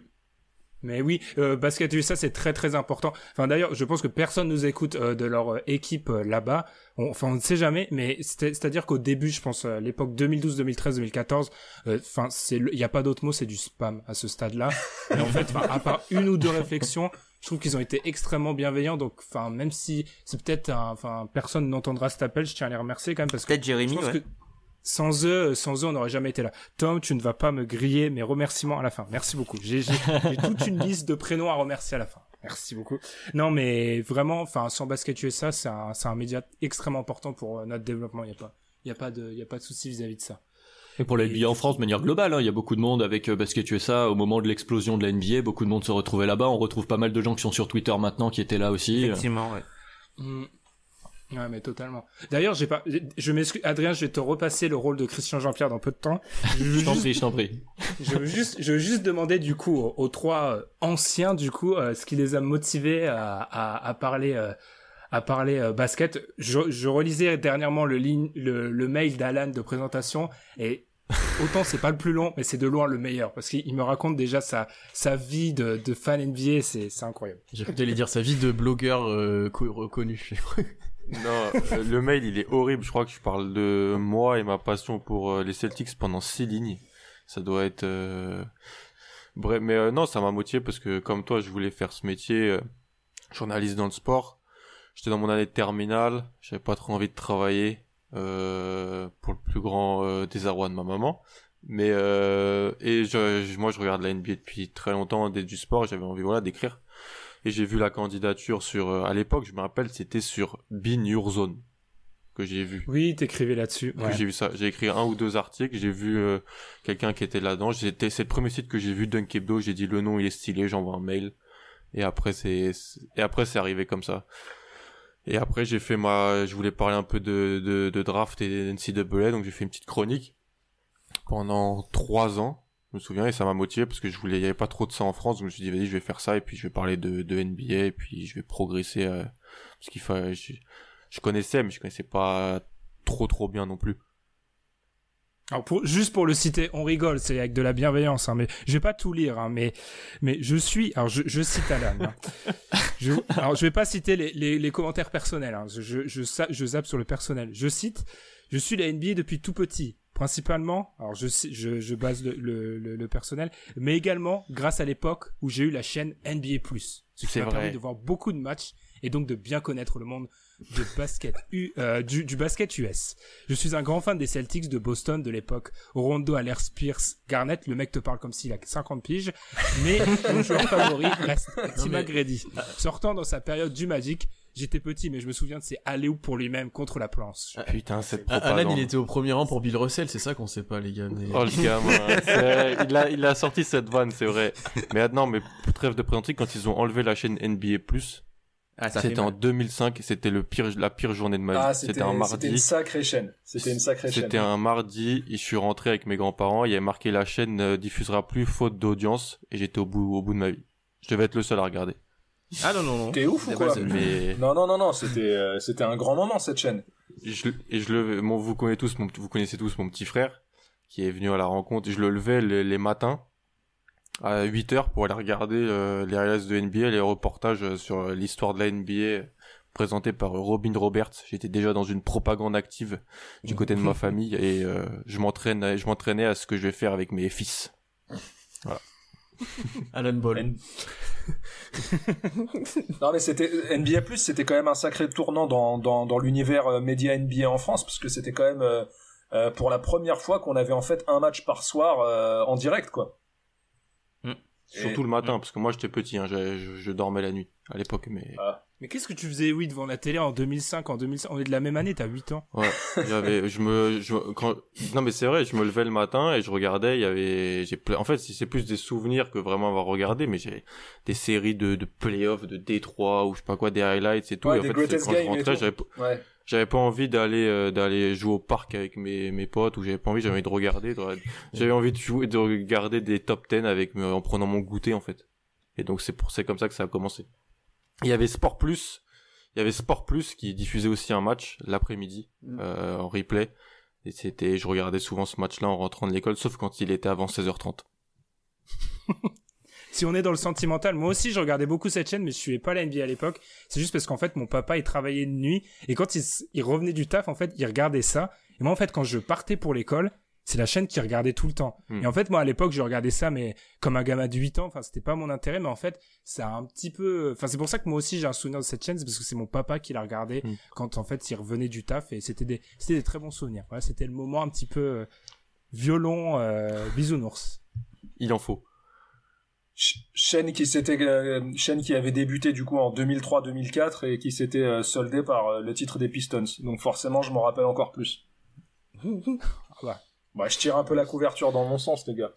Mais oui, euh, Basket USA, c'est très très important. Enfin d'ailleurs, je pense que personne nous écoute euh, de leur euh, équipe euh, là-bas. Enfin, on ne sait jamais, mais c'est-à-dire qu'au début, je pense, à l'époque 2012, 2013, 2014, enfin, c'est il n'y a pas d'autre mot, c'est du spam à ce stade-là. Et en fait, à part une ou deux réflexions, je trouve qu'ils ont été extrêmement bienveillants. Donc, enfin, même si c'est peut-être, enfin, personne n'entendra cet appel, je tiens à les remercier quand même parce que. Peut-être Jérémy, ouais. que sans eux, sans eux, on n'aurait jamais été là. Tom, tu ne vas pas me griller mes remerciements à la fin. Merci beaucoup. J'ai toute une liste de prénoms à remercier à la fin. Merci beaucoup. Non, mais vraiment, enfin, sans Basket USA, c'est un, c'est un média extrêmement important pour euh, notre développement. Il n'y a pas, il y a pas de, il y a pas de souci vis-à-vis de ça. Et pour la NBA en France de manière globale, hein, il y a beaucoup de monde avec euh, Basket USA au moment de l'explosion de la NBA, beaucoup de monde se retrouvait là-bas. On retrouve pas mal de gens qui sont sur Twitter maintenant qui étaient là aussi. Effectivement, ouais. Mm. Ouais, mais totalement. D'ailleurs, j'ai pas, je m'excuse, Adrien, je vais te repasser le rôle de Christian Jean-Pierre dans peu de temps. Je t'en prie, je t'en prie. Je veux juste, je veux juste demander du coup aux, trois euh, anciens du coup euh, ce qui les a motivés à, à, à parler, euh, à parler basket. Je, je, relisais dernièrement le, ligne, le, le mail d'Alan de présentation et autant c'est pas le plus long, mais c'est de loin le meilleur parce qu'il me raconte déjà sa sa vie de, de fan NBA, c'est c'est incroyable. J'ai cru dire sa vie de blogueur reconnu. Non, euh, le mail il est horrible. Je crois que je parle de moi et ma passion pour euh, les Celtics pendant six lignes. Ça doit être. Euh... Bref, mais euh, non, ça m'a motivé parce que comme toi, je voulais faire ce métier, journaliste dans le sport. J'étais dans mon année de terminale, j'avais pas trop envie de travailler pour le plus grand désarroi de ma maman. Mais et je, moi, je regarde la NBA depuis très longtemps, dès du sport. J'avais envie voilà d'écrire et j'ai vu la candidature sur, euh, à l'époque, je me rappelle, c'était sur Bin Your Zone. que j'ai vu. Oui, t'écrivais là-dessus. Que J'ai vu ça. J'ai écrit un ou deux articles. J'ai vu euh, quelqu'un qui était là-dedans. J'étais, c'est le premier site que j'ai vu Dunkebdo. J'ai dit le nom il est stylé. J'envoie un mail. Et après c'est et après c'est arrivé comme ça. Et après j'ai fait ma, je voulais parler un peu de de, de draft et NCAA donc j'ai fait une petite chronique pendant trois ans. Je me souviens et ça m'a motivé parce que je voulais, il y avait pas trop de ça en France. Donc je me suis dit vas-y je vais faire ça et puis je vais parler de de NBA et puis je vais progresser euh, parce qu'il fallait. Je, je connaissais mais je connaissais pas trop trop bien non plus. Alors pour, juste pour le citer, on rigole, c'est avec de la bienveillance, hein, mais je vais pas tout lire, hein, mais mais je suis, alors je, je cite Alan. Hein. je, alors je vais pas citer les, les, les commentaires personnels, hein, je, je, je, je zappe sur le personnel. Je cite, je suis la NBA depuis tout petit, principalement, alors je, je, je base le, le, le, personnel, mais également grâce à l'époque où j'ai eu la chaîne NBA+. Ce qui m'a permis de voir beaucoup de matchs et donc de bien connaître le monde de basket U, euh, du, du, basket US. Je suis un grand fan des Celtics de Boston de l'époque. Rondo, Aller, Spears, Garnett, le mec te parle comme s'il a 50 piges, mais mon joueur favori reste Tim mais... Sortant dans sa période du Magic, J'étais petit, mais je me souviens de ses allées pour lui-même contre la planche. Ah, putain, cette ah, propagande. Alan, il était au premier rang pour Bill Russell, c'est ça qu'on sait pas, les gars. Mais... Oh, le gars, moi, il a, il a sorti cette vanne, c'est vrai. Mais maintenant, mais trêve de présenter, quand ils ont enlevé la chaîne NBA+, ah, c'était en 2005, c'était le pire, la pire journée de ma vie. Ah, c'était un mardi. C'était une sacrée chaîne. C'était une sacrée chaîne. C'était un mardi, je suis rentré avec mes grands-parents, il y avait marqué la chaîne ne diffusera plus faute d'audience, et j'étais au bout, au bout de ma vie. Je devais être le seul à regarder. Ah non, non, non. T'es ouf ou quoi? Mais... Non, non, non, non, c'était, euh, c'était un grand moment, cette chaîne. Je, et je le, bon, vous connaissez tous mon, vous connaissez tous mon petit frère, qui est venu à la rencontre, je le levais les matins, à 8 heures pour aller regarder euh, les highlights de NBA, les reportages euh, sur l'histoire de la NBA présentés par Robin Roberts. J'étais déjà dans une propagande active du côté de ma famille et euh, je m'entraîne, je m'entraînais à ce que je vais faire avec mes fils. Voilà. Alan Ball. non mais c'était NBA Plus, c'était quand même un sacré tournant dans dans, dans l'univers média NBA en France parce que c'était quand même euh, pour la première fois qu'on avait en fait un match par soir en direct quoi. Surtout le matin, parce que moi j'étais petit, hein, je, je, dormais la nuit à l'époque, mais. Ah. Mais qu'est-ce que tu faisais, oui, devant la télé en 2005, en 2005 On est de la même année, t'as 8 ans. Ouais, j'avais, je me, je, quand, non mais c'est vrai, je me levais le matin et je regardais, il y avait, j'ai, en fait, c'est plus des souvenirs que vraiment avoir regardé, mais j'ai des séries de, de playoffs, de Détroit ou je sais pas quoi, des highlights et tout. Ouais, et en fait, quand je rentrais, j'avais, ouais j'avais pas envie d'aller euh, d'aller jouer au parc avec mes mes potes ou j'avais pas envie j'avais envie de regarder j'avais envie de jouer de regarder des top 10 avec en prenant mon goûter en fait. Et donc c'est pour c'est comme ça que ça a commencé. Il y avait Sport Plus il y avait Sport Plus qui diffusait aussi un match l'après-midi mm. euh, en replay. Et c'était je regardais souvent ce match là en rentrant de l'école sauf quand il était avant 16h30 si on est dans le sentimental, moi aussi je regardais beaucoup cette chaîne, mais je suivais pas la NBA à l'époque. C'est juste parce qu'en fait mon papa il travaillait de nuit et quand il, il, revenait du taf en fait il regardait ça. Et moi en fait quand je partais pour l'école, c'est la chaîne qui regardait tout le temps. Hmm. Et en fait moi à l'époque je regardais ça mais comme un gamin de 8 ans, enfin c'était pas mon intérêt, mais en fait ça a un petit peu, enfin c'est pour ça que moi aussi j'ai un souvenir de cette chaîne, c'est parce que c'est mon papa qui la regardait hmm. quand en fait il revenait du taf et c'était des, c'était des très bons souvenirs. Voilà c'était le moment un petit peu euh, violon euh, bisounours. Il en faut chaîne qui s'était euh, chaîne qui avait débuté du coup en 2003-2004 et qui s'était euh, soldée par euh, le titre des Pistons. Donc forcément, je m'en rappelle encore plus. bah. bah, je tire un peu la couverture dans mon sens, les gars.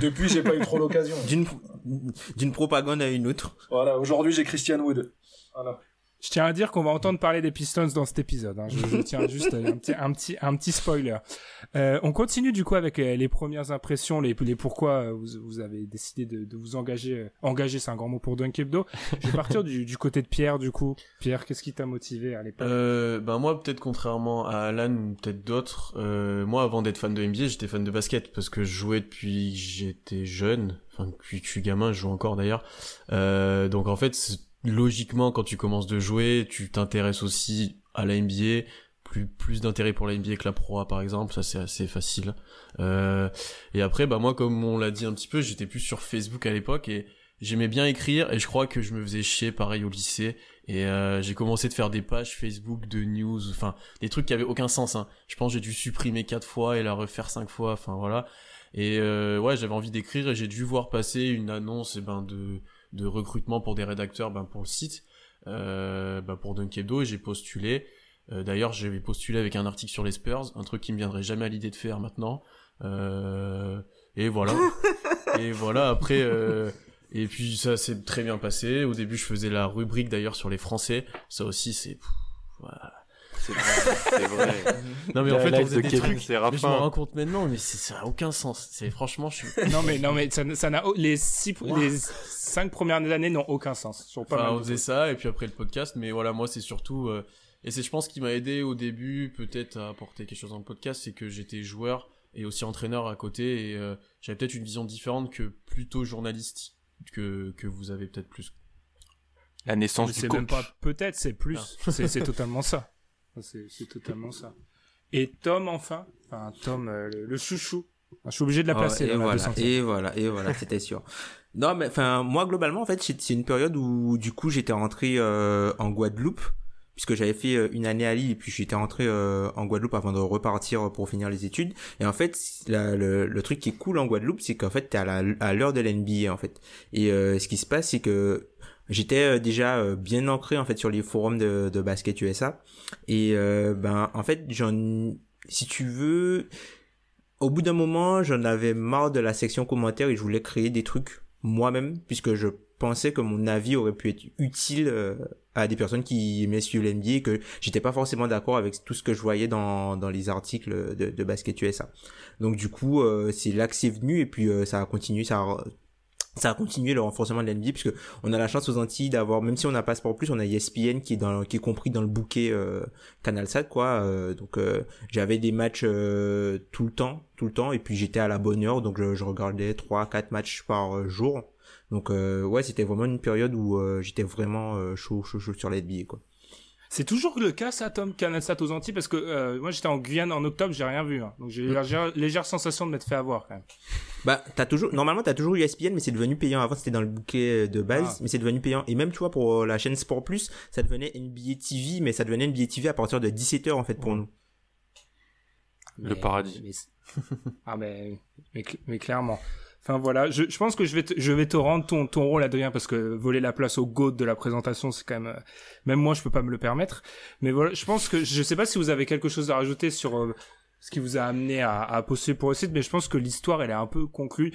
Depuis, j'ai pas eu trop l'occasion. D'une d'une propagande à une autre. Voilà, aujourd'hui, j'ai Christian Wood. Voilà. Je tiens à dire qu'on va entendre parler des Pistons dans cet épisode. Hein. Je, tiens juste un petit, un petit, spoiler. Euh, on continue du coup avec euh, les premières impressions, les, pourquoi euh, vous, avez décidé de, vous engager. Engager, c'est un grand mot pour Dunkebdo. Je vais partir du, côté de Pierre du coup. Pierre, qu'est-ce qui t'a motivé à l'époque? Ben moi, peut-être contrairement à Alan ou peut-être d'autres, moi avant d'être fan de NBA, j'étais fan de basket parce que je jouais depuis que j'étais jeune. Enfin, depuis que je suis gamin, je joue encore d'ailleurs. donc en fait logiquement, quand tu commences de jouer, tu t'intéresses aussi à la NBA, plus plus d'intérêt pour la NBA que la Pro par exemple, ça c'est assez facile. Euh, et après, bah moi, comme on l'a dit un petit peu, j'étais plus sur Facebook à l'époque et j'aimais bien écrire et je crois que je me faisais chier pareil au lycée et euh, j'ai commencé de faire des pages Facebook de news, enfin des trucs qui avaient aucun sens. Hein. Je pense j'ai dû supprimer quatre fois et la refaire cinq fois, enfin voilà. Et euh, ouais, j'avais envie d'écrire et j'ai dû voir passer une annonce et eh ben de de recrutement pour des rédacteurs ben, pour le site, euh, ben, pour Dunkebdo, j'ai postulé. Euh, D'ailleurs, j'avais postulé avec un article sur les Spurs, un truc qui me viendrait jamais à l'idée de faire maintenant. Euh, et voilà. et voilà. Après, euh, et puis ça s'est très bien passé. Au début, je faisais la rubrique d'ailleurs sur les Français. Ça aussi, c'est. voilà. C'est vrai, c'est vrai. Non mais en fait, on faisait de des Kevin, trucs. c'est Mais je me rends compte maintenant, mais c'est- ça a aucun sens. C'est franchement, je suis. non mais non mais ça, n'a les six les cinq premières années n'ont aucun sens. Sont pas Enfin, on faisait ça et puis après le podcast. Mais voilà, moi c'est surtout euh, et c'est je pense qui m'a aidé au début peut-être à apporter quelque chose dans le podcast, c'est que j'étais joueur et aussi entraîneur à côté et euh, j'avais peut-être une vision différente que plutôt journalistique que que vous avez peut-être plus. La Mais naissance du C'est coach. même pas peut-être, c'est plus. Ah. C'est c'est totalement ça. C'est c'est totalement ça. Et Tom enfin, enfin Tom euh, le, le chouchou. Je suis obligé de la Oh, placer et, dans la voilà, 200e. et voilà, et voilà, c'était sûr. Non, mais enfin, moi globalement, en fait, c'est une période où du coup j'étais rentré euh, en Guadeloupe, puisque j'avais fait euh, une année à Lille et puis j'étais rentré euh, en Guadeloupe avant de repartir pour finir les études. Et en fait, la- le, le truc qui est cool en Guadeloupe, c'est qu'en fait t'es à la- à l'heure de l'NBA en fait. Et euh, ce qui se passe, c'est que j'étais euh, déjà euh, bien ancré en fait sur les forums de, de basket USA. Et euh, ben en fait, j'en, si tu veux au bout d'un moment, j'en avais marre de la section commentaires et je voulais créer des trucs moi-même puisque je pensais que mon avis aurait pu être utile à des personnes qui aimaient suivre l'NBA et que j'étais pas forcément d'accord avec tout ce que je voyais dans, dans les articles de, de Basket USA. Donc du coup, euh, c'est là que c'est venu et puis euh, ça a continué, ça a, ça a continué le renforcement de l'NBA puisque on a la chance aux Antilles d'avoir, même si on n'a pas Sport Plus, on a ESPN qui est dans, qui est compris dans le bouquet euh, CanalSat quoi. euh, donc euh, j'avais des matchs euh, tout le temps, tout le temps, et puis j'étais à la bonne heure, donc je, je regardais trois, quatre matchs par euh, jour. Donc euh, ouais, c'était vraiment une période où j'étais vraiment chaud, chaud, chaud sur la NBA quoi. C'est toujours le cas, ça, Tom, Canalsat aux Antilles, parce que euh, moi j'étais en Guyane en octobre, j'ai rien vu. hein. donc j'ai eu la légère, légère sensation de m'être fait avoir quand même. Bah, t'as toujours, normalement, t'as toujours eu ESPN, mais c'est devenu payant. Avant, c'était dans le bouquet de base, Ah. mais c'est devenu payant. Et même, tu vois, pour euh, la chaîne Sport Plus, ça devenait NBA TV, mais ça devenait NBA TV à partir de 17h, en fait, pour nous. Le paradis. mais- ah mais, mais, cl- mais clairement. Enfin voilà, je, pense que je vais te, je vais te rendre ton, ton rôle Adrien parce que voler la place au GOAT de la présentation c'est quand même euh, même moi je peux pas me le permettre. Mais voilà, je pense que je sais pas si vous avez quelque chose à rajouter sur euh, ce qui vous a amené à, à pour le site, mais je pense que l'histoire elle est un peu conclue.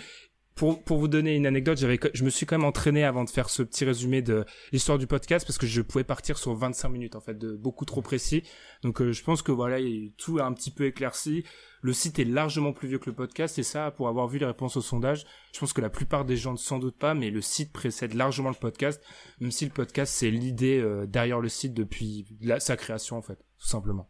Pour, pour vous donner une anecdote, j'avais, je me suis quand même entraîné avant de faire ce petit résumé de l'histoire du podcast parce que je pouvais partir sur 25 minutes en fait, de beaucoup trop précis. Donc euh, je pense que voilà, tout un petit peu éclairci. Le site est largement plus vieux que le podcast et ça, pour avoir vu les réponses au sondage, je pense que la plupart des gens ne s'en doutent pas, mais le site précède largement le podcast, même si le podcast c'est l'idée euh, derrière le site depuis sa création en fait, tout simplement.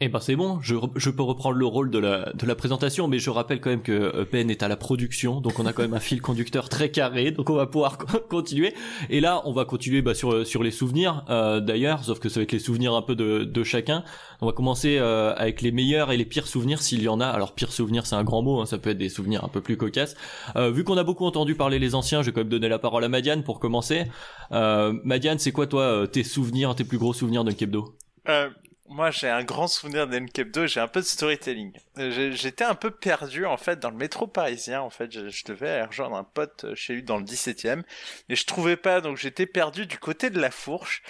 Eh ben c'est bon, je, je peux reprendre le rôle de la, de la présentation, mais je rappelle quand même que euh, Ben est à la production, donc on a quand même un fil conducteur très carré, donc on va pouvoir co- continuer. Et là, on va continuer bah, sur, sur les souvenirs, euh, d'ailleurs, sauf que ça va être les souvenirs un peu de, de chacun. On va commencer euh, avec les meilleurs et les pires souvenirs, s'il y en a. Alors pire souvenir, c'est un grand mot, hein, ça peut être des souvenirs un peu plus cocasses. Euh, vu qu'on a beaucoup entendu parler les anciens, je vais quand même donner la parole à Madiane pour commencer. Euh, Madiane, c'est quoi toi euh, tes souvenirs, tes plus gros souvenirs de Kebdo? Euh, moi, j'ai un grand souvenir d'Enkebdo, j'ai un peu de storytelling. Euh, J'étais un peu perdu, en fait, dans le métro parisien. En fait, je, je devais aller rejoindre un pote chez lui dans le 17e. Et je trouvais pas, donc j'étais perdu du côté de la fourche.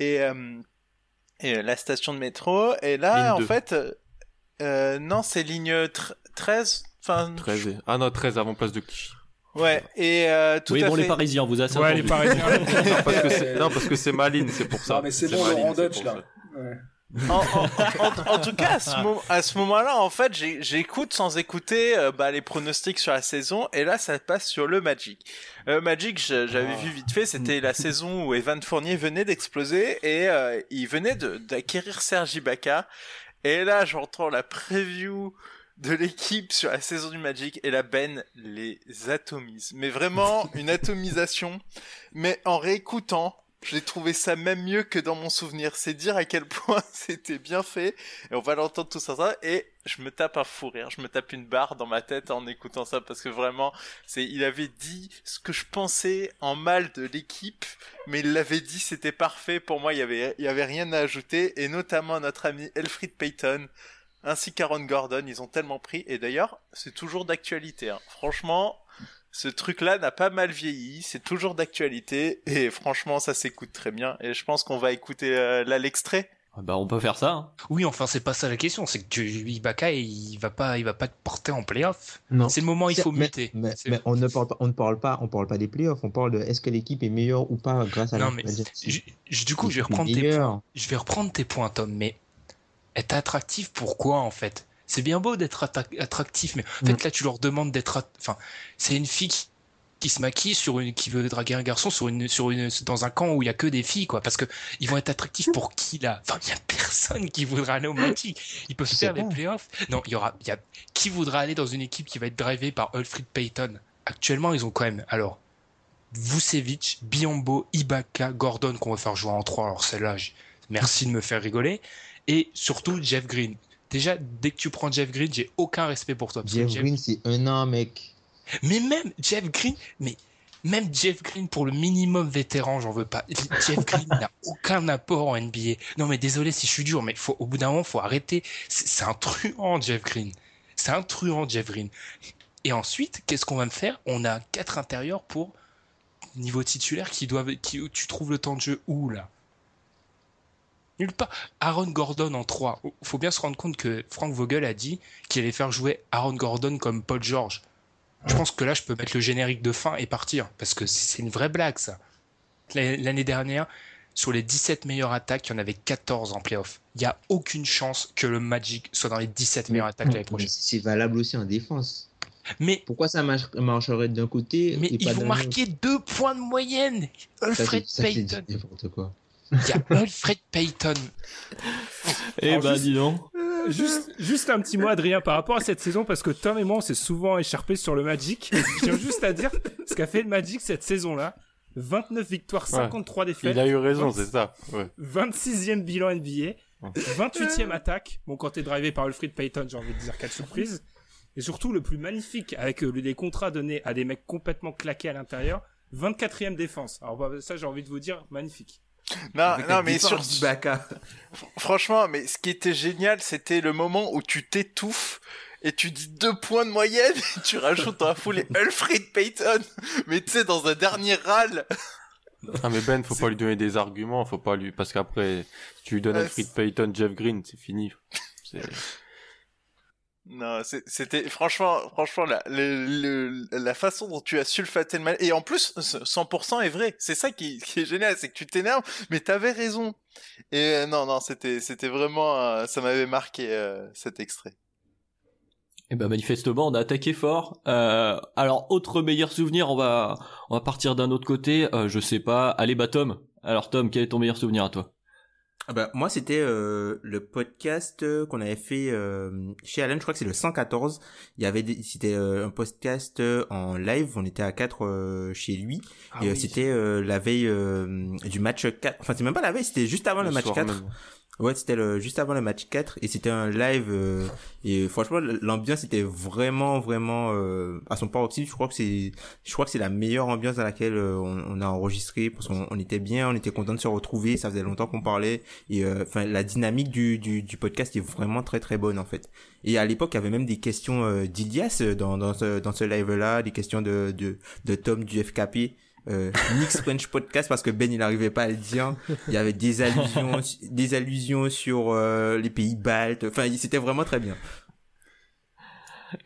Et, euh, et la station de métro. Et là, Ligne en fait, euh, euh, non, c'est ligne tr- 13. Enfin, 13 et- Ah non, 13 avant place de Clichy. ouais. Et euh, tout Oui, à bon, fait. les Parisiens, vous avez Ouais, les Parisiens. non, parce que c'est, Maline, c'est pour ça. Non, mais c'est bon, c'est Dutch, là. Ouais. En, en- en- en tout cas, à ce, moment-là, en fait, j'écoute sans écouter euh, bah, les pronostics sur la saison, et là, ça passe sur le Magic. Euh, Magic, j'avais vu vite fait, c'était la saison où Evan Fournier venait d'exploser, et euh, il venait d'acquérir Sergi Ibaka, et là, j'entends la preview de l'équipe sur la saison du Magic, et la Ben les atomise. Mais vraiment, une atomisation, mais en réécoutant, j'ai trouvé ça même mieux que dans mon souvenir. C'est dire à quel point c'était bien fait. Et on va l'entendre tout ça, ça. Et je me tape un fou rire. Je me tape une barre dans ma tête en écoutant ça parce que vraiment, c'est, il avait dit ce que je pensais en mal de l'équipe, mais il l'avait dit, c'était parfait. Pour moi, il y avait, il y avait rien à ajouter. Et notamment notre ami Elfried Payton. Ainsi qu'Aaron Gordon, ils ont tellement pris. Et d'ailleurs, c'est toujours d'actualité. hein. Franchement, ce truc-là n'a pas mal vieilli, c'est toujours d'actualité et franchement ça s'écoute très bien et je pense qu'on va écouter euh, là l'extrait. Ah Bah on peut faire ça. hein. Oui, enfin c'est pas ça la question, c'est que tu- Ibaka il va pas, il va pas te porter en playoff. Non. C'est le moment où il faut mais, muter. Mais, on ne parle pas, on ne parle pas, on parle pas des playoffs. On parle de est-ce que l'équipe est meilleure ou pas grâce à Non la mais je- je- du coup je vais reprendre tes. Je vais reprendre tes points Tom, mais être attractif? Pourquoi en fait? C'est bien beau d'être attractif, mais en fait Mm. là tu leur demandes d'être, enfin c'est une fille qui, qui se maquille sur une, qui veut draguer un garçon sur une, sur une, dans un camp où il y a que des filles quoi, parce que ils vont être attractifs pour qui là? Enfin il y a personne qui voudra aller au Magic. Ils peuvent faire les pas. playoffs. Non, il y aura, il y a qui voudra aller dans une équipe qui va être drivée par Alfred Payton? Actuellement ils ont quand même alors. Vucevic, Biombo, Ibaka, Gordon qu'on va faire jouer en 3. Alors celle-là, merci de me faire rigoler. Et surtout Jeff Green. Déjà, dès que tu prends Jeff Green, j'ai aucun respect pour toi. Jeff Jeff- Green, c'est un an, mec. Mais même Jeff Green, mais même Jeff Green pour le minimum vétéran, j'en veux pas. Jeff Green n'a aucun apport en NBA. Non mais désolé si je suis dur, mais faut, au bout d'un moment, faut arrêter. C'est c'est un truand, Jeff Green. C'est un truand, Jeff Green. Et ensuite, qu'est-ce qu'on va me faire? On a quatre intérieurs pour niveau titulaire qui doivent, qui, tu trouves le temps de jeu où là? Nulle part. Aaron Gordon en 3. Faut bien se rendre compte que Frank Vogel a dit qu'il allait faire jouer Aaron Gordon comme Paul George. Je pense que là, je peux mettre le générique de fin et partir. Parce que c'est une vraie blague, ça. L'année dernière, sur les 17 meilleures attaques, il y en avait 14 en playoff. Il n'y a aucune chance que le Magic soit dans les 17 meilleures attaques l'année prochaine. c'est valable aussi en défense. Mais, Pourquoi ça marche- marcherait d'un côté mais et ils pas vont marquer deux points de moyenne. Alfred Ça, Payton. n'importe quoi. Il y a Alfred Payton. Eh ben juste- dis donc. Juste, juste un petit mot, Adrien, par rapport à cette saison, parce que Tom et moi, on s'est souvent écharpés sur le Magic. Je tiens juste à dire ce qu'a fait le Magic cette saison-là. 29 victoires, 53 défaites. Il a eu raison, c'est ça. Ouais. 26e bilan NBA. 28e attaque. Bon, quand t'es drivé par Alfred Payton, j'ai envie de dire quelle surprise. Et surtout, le plus magnifique, avec euh, les contrats donnés à des mecs complètement claqués à l'intérieur. 24e défense. Alors, bah, ça, j'ai envie de vous dire, magnifique. Non, non, mais sur, franchement, mais ce qui était génial, c'était le moment où tu t'étouffes et tu dis deux points de moyenne et tu rajoutes dans la foulée Alfred Payton. Mais tu sais, dans un dernier râle. Ah mais Ben, faut pas lui donner des arguments, faut pas lui parce qu'après si tu lui donnes Ouais, Alfred Payton, Jeff Green, c'est fini. Non, c'était franchement, franchement la, la façon dont tu as sulfaté le mal. Et en plus, ce 100% est vrai. C'est ça qui, est génial, c'est que tu t'énerves, mais t'avais raison. Et euh, non, non, c'était, c'était vraiment, euh, ça m'avait marqué euh, cet extrait. Eh ben manifestement, on a attaqué fort. Alors autre meilleur souvenir, on va on va partir d'un autre côté. Je sais pas. Allez, bah Tom. Alors Tom, quel est ton meilleur souvenir à toi? Ah bah, moi, c'était euh, le podcast euh, qu'on avait fait euh, chez Alan, je crois que c'est le 114. Il y avait c'était euh, un podcast euh, en live, on était à 4 chez lui Ah et euh, oui. c'était euh, la veille euh, du match 4. Enfin, c'est même pas la veille, c'était juste avant le, match soir 4. même. Ouais, c'était le, juste avant le match 4 et c'était un live euh, et franchement l'ambiance était vraiment vraiment euh, à son paroxysme. Je crois que c'est je crois que c'est la meilleure ambiance dans laquelle euh, on, a enregistré parce qu'on on était bien, on était content de se retrouver, ça faisait longtemps qu'on parlait et euh, enfin la dynamique du, du du podcast est vraiment très très bonne en fait. Et à l'époque, il y avait même des questions euh, d'Ilias dans dans ce dans ce live là, des questions de de de Tom du FKP euh, Mix French Podcast parce que Ben il n'arrivait pas à le dire. Il y avait des allusions, des allusions sur euh, les pays baltes. Enfin, c'était vraiment très bien.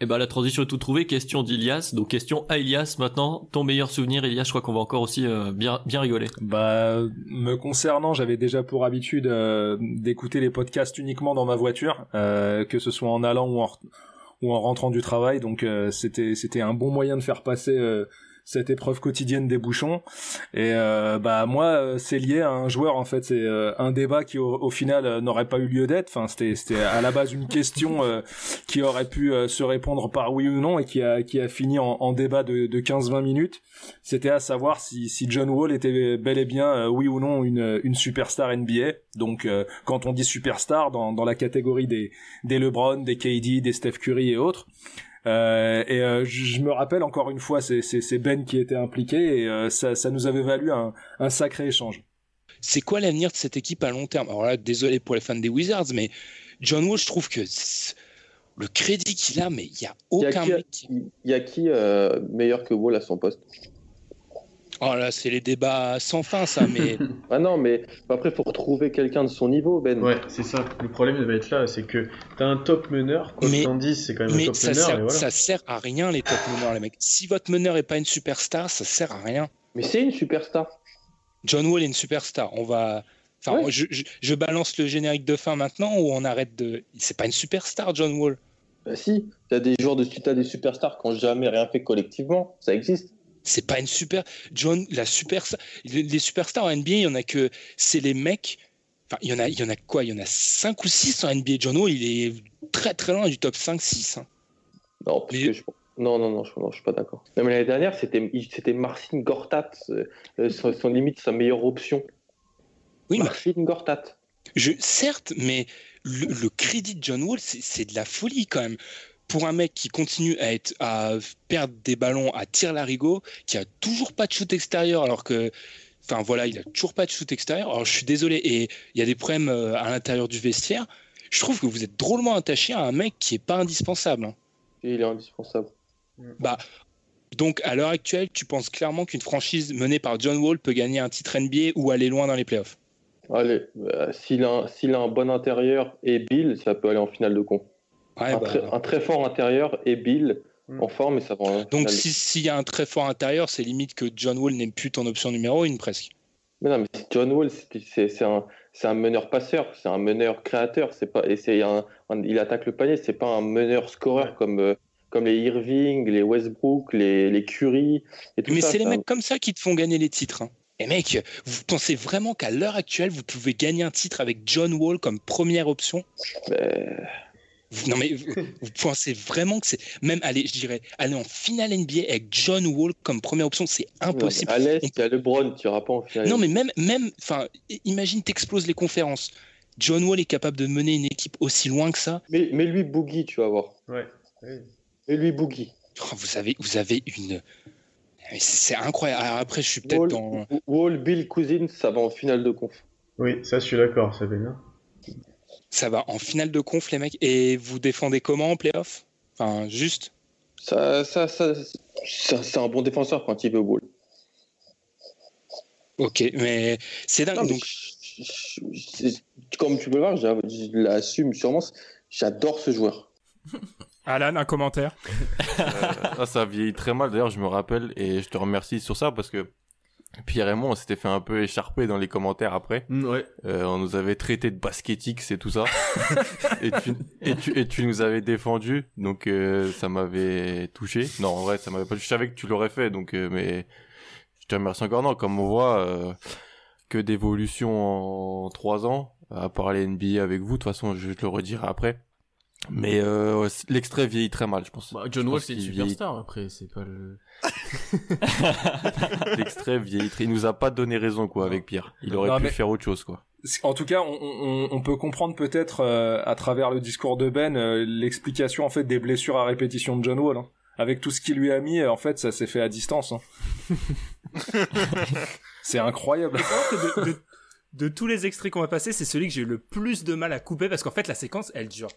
Eh ben la transition est tout trouvée. Question d'Ilias. Donc question à Ilias maintenant. Ton meilleur souvenir, Ilias. Je crois qu'on va encore aussi euh, bien bien rigoler. Bah, me concernant, j'avais déjà pour habitude euh, d'écouter les podcasts uniquement dans ma voiture, euh, que ce soit en allant ou en, ou en rentrant du travail. Donc euh, c'était c'était un bon moyen de faire passer euh, cette épreuve quotidienne des bouchons. Et euh, bah moi, euh, c'est lié à un joueur en fait. C'est euh, un débat qui au, au final euh, n'aurait pas eu lieu d'être. Enfin, c'était c'était à la base une question qui aurait pu se répondre par oui ou non et qui a qui a fini en, en débat de, de 15-20 minutes. C'était à savoir si, si John Wall était bel et bien, oui ou non, une, une superstar NBA. Donc, quand on dit superstar, dans, dans la catégorie des, des LeBron, des KD, des Steph Curry et autres. Euh, et euh, je me rappelle encore une fois, c'est Ben qui était impliqué et euh, ça, ça nous avait valu un, un sacré échange. C'est quoi l'avenir de cette équipe à long terme? Alors là, désolé pour les fans des Wizards, mais John Wall, je trouve que c'est- le crédit qu'il a, mais il y a Il y a aucun qui, mec. qui- il y a qui euh, meilleur que Wall à son poste? Oh là, c'est les débats sans fin, ça, mais. Ah non, mais après, faut retrouver quelqu'un de son niveau, Ben. Ouais, c'est ça. Le problème va être là, c'est que t'as un top meneur, quoi Mais- c'est quand même un Mais top ça meneur, sert, et voilà. ça sert à rien, les top meneurs, les mecs. Si votre meneur est pas une superstar, ça sert à rien. Mais c'est une superstar. John Wall est une superstar. On va. Enfin, Ouais. je, je- je balance le générique de fin maintenant ou on arrête de. C'est pas une superstar, John Wall. Bah si, t'as des joueurs de t'as des superstars qui ont jamais rien fait collectivement, ça existe. C'est pas une super. John, la super. Les, superstars en NBA, il y en a que. C'est les mecs. Enfin, il y en a, il y en a quoi? Il y en a 5 ou 6 en NBA. John Wall, il est très très loin du top 5-6. hein. Non, parce que je... non, non, non, je, non, je suis pas d'accord. Non, mais l'année dernière, c'était, c'était Marcin Gortat, euh, euh, son, son limite, sa meilleure option. Oui, mais- Marcin Gortat. Je, certes, mais le, le crédit de John Wall, c'est de la folie quand même. Pour un mec qui continue à, être, à perdre des ballons à tir larigot, qui a toujours pas de shoot extérieur, alors que, enfin voilà, il a toujours pas de shoot extérieur. Alors je suis désolé, et il y a des problèmes euh, à l'intérieur du vestiaire. Je trouve que vous êtes drôlement attaché à un mec qui est pas indispensable. hein. Il est indispensable. Bah, donc à l'heure actuelle, tu penses clairement qu'une franchise menée par John Wall peut gagner un titre NBA ou aller loin dans les playoffs? Allez, euh, s'il, a a un bon intérieur et Bill, ça peut aller en finale de con. Ouais, un, bah, très, un très fort intérieur et Bill Mm. en forme, et ça va Donc si- s'il y a un très fort intérieur, c'est limite que John Wall n'est plus ton option numéro une presque. Mais non, mais c'est John Wall, c'est, un, meneur passeur, c'est un meneur créateur, c'est pas, et c'est un, un- il attaque le panier, c'est pas un meneur scoreur comme, euh, comme les Irving, les Westbrook, les, les Curry et tout Mais c'est les un- mecs comme ça qui te font gagner les titres. hein. Et mec, vous pensez vraiment qu'à l'heure actuelle, vous pouvez gagner un titre avec John Wall comme première option? Vous- Non mais vous, vous pensez vraiment que c'est même aller, je dirais, aller en finale NBA avec John Wall comme première option, c'est impossible. À l'Est, il y a LeBron, tu iras pas en finale. Non mais même, même, enfin, imagine t'exploses les conférences. John Wall est capable de mener une équipe aussi loin que ça. Mais, mais lui, Boogie, tu vas voir. Ouais. Mais lui, Boogie. Oh, vous avez, vous avez une, c'est incroyable. Alors après, je suis peut-être Wall, dans. Wall, Bill, Cousins, ça va en finale de conf. Oui, ça, je suis d'accord, ça va bien. Ça va en finale de conf, les mecs. Et vous défendez comment en playoff? Enfin, juste. Ça, ça, ça, ça- c'est un bon défenseur quand il veut Wall. Ok, mais c'est dingue. Non, mais donc, Comme tu peux le voir, je l'assume sûrement. J'adore ce joueur. Alan, un commentaire? Ah, ça vieillit très mal. D'ailleurs, je me rappelle et je te remercie sur ça parce que Pierre et moi, on s'était fait un peu écharper dans les commentaires après. Mm, ouais. Euh, on nous avait traité de basketix et tout ça. et, tu, et, tu, et tu nous avais défendu. Donc, euh, ça m'avait touché. Non, en vrai, ça m'avait pas touché. Je savais que tu l'aurais fait. Donc, euh, mais je te remercie encore. Non, comme on voit, euh, que d'évolution en trois ans, à part les NBA avec vous. De toute façon, je te le redirai après. Mais euh, l'extrait vieillit très mal, je pense. Bah, John Wall, c'est une vieillit- superstar, après, c'est pas le... L'extrait vieillit très. Il nous a pas donné raison, quoi, avec Pierre. Il aurait Non, pu mais- faire autre chose, quoi. En tout cas, on, on- on peut comprendre peut-être euh, à travers le discours de Ben euh, l'explication en fait des blessures à répétition de John Wall. hein. Avec tout ce qu'il lui a mis, euh, en fait, ça s'est fait à distance. hein. C'est incroyable. de, de- de tous les extraits qu'on va passer, c'est celui que j'ai eu le plus de mal à couper parce qu'en fait, la séquence, elle dure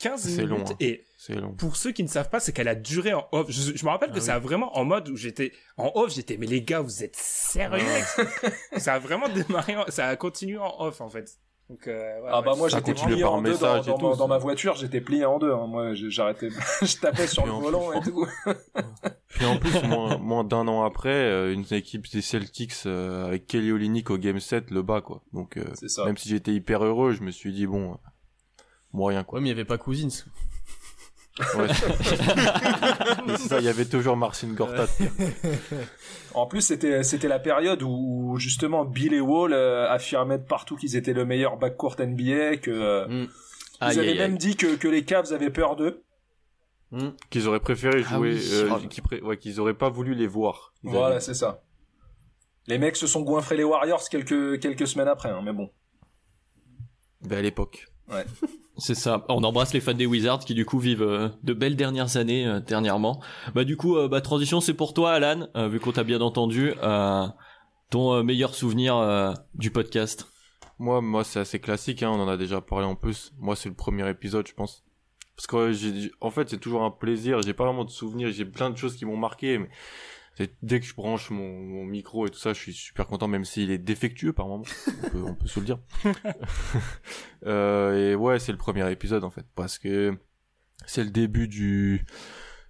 15 C'est minutes. long, hein. Et long. pour ceux qui ne savent pas, c'est qu'elle a duré en off. Je, je me rappelle que Ah ça a vraiment en mode où j'étais en off, j'étais, mais les gars, vous êtes sérieux? Ça a vraiment démarré, en- ça a continué en off en fait. Donc, euh, ouais, Ah bah ouais, moi j'étais plié par en deux dans, message et dans, tout, ma- dans ça. ma voiture, j'étais plié en deux. hein. Moi j'ai- j'arrêtais, je tapais sur le volant et tout. Puis en plus, moins, moins d'un an après, euh, une équipe des Celtics euh, avec Kelly Olynyk au game 7 le bat, quoi. Donc, euh, même si j'étais hyper heureux, je me suis dit, bon, euh, moyen, quoi. Ouais, mais il y avait pas Cousins. Ouais. Mais c'est ça, il y avait toujours Marcin Gortat. En plus, c'était c'était la période où justement Bill et Wall euh, affirmaient de partout qu'ils étaient le meilleur backcourt NBA, que euh, Mm. ils Aïe, avaient aïe, même aïe. dit que, que les Cavs avaient peur d'eux. Qu'ils auraient préféré Ah jouer, oui. euh, Oh. qu'ils pré- ouais, qu'ils auraient pas voulu les voir. Voilà, avaient- c'est ça. Les mecs se sont goinfrés les Warriors quelques quelques semaines après, hein, mais bon. Ben, à l'époque. Ouais. C'est ça. On embrasse les fans des Wizards qui du coup vivent euh, de belles dernières années euh, dernièrement. Bah du coup, euh, bah transition, c'est pour toi, Alan, euh, vu qu'on t'a bien entendu. euh, ton euh, meilleur souvenir euh, du podcast. Moi, moi, c'est assez classique, hein, on en a déjà parlé en plus. Moi, c'est le premier épisode, je pense. parce que j'ai, en fait, c'est toujours un plaisir. J'ai pas vraiment de souvenirs. J'ai plein de choses qui m'ont marqué, mais dès que je branche mon, mon micro et tout ça, je suis super content, même s'il est défectueux par moment. On peut, on peut se le dire. Euh, et ouais, c'est le premier épisode en fait, parce que c'est le début du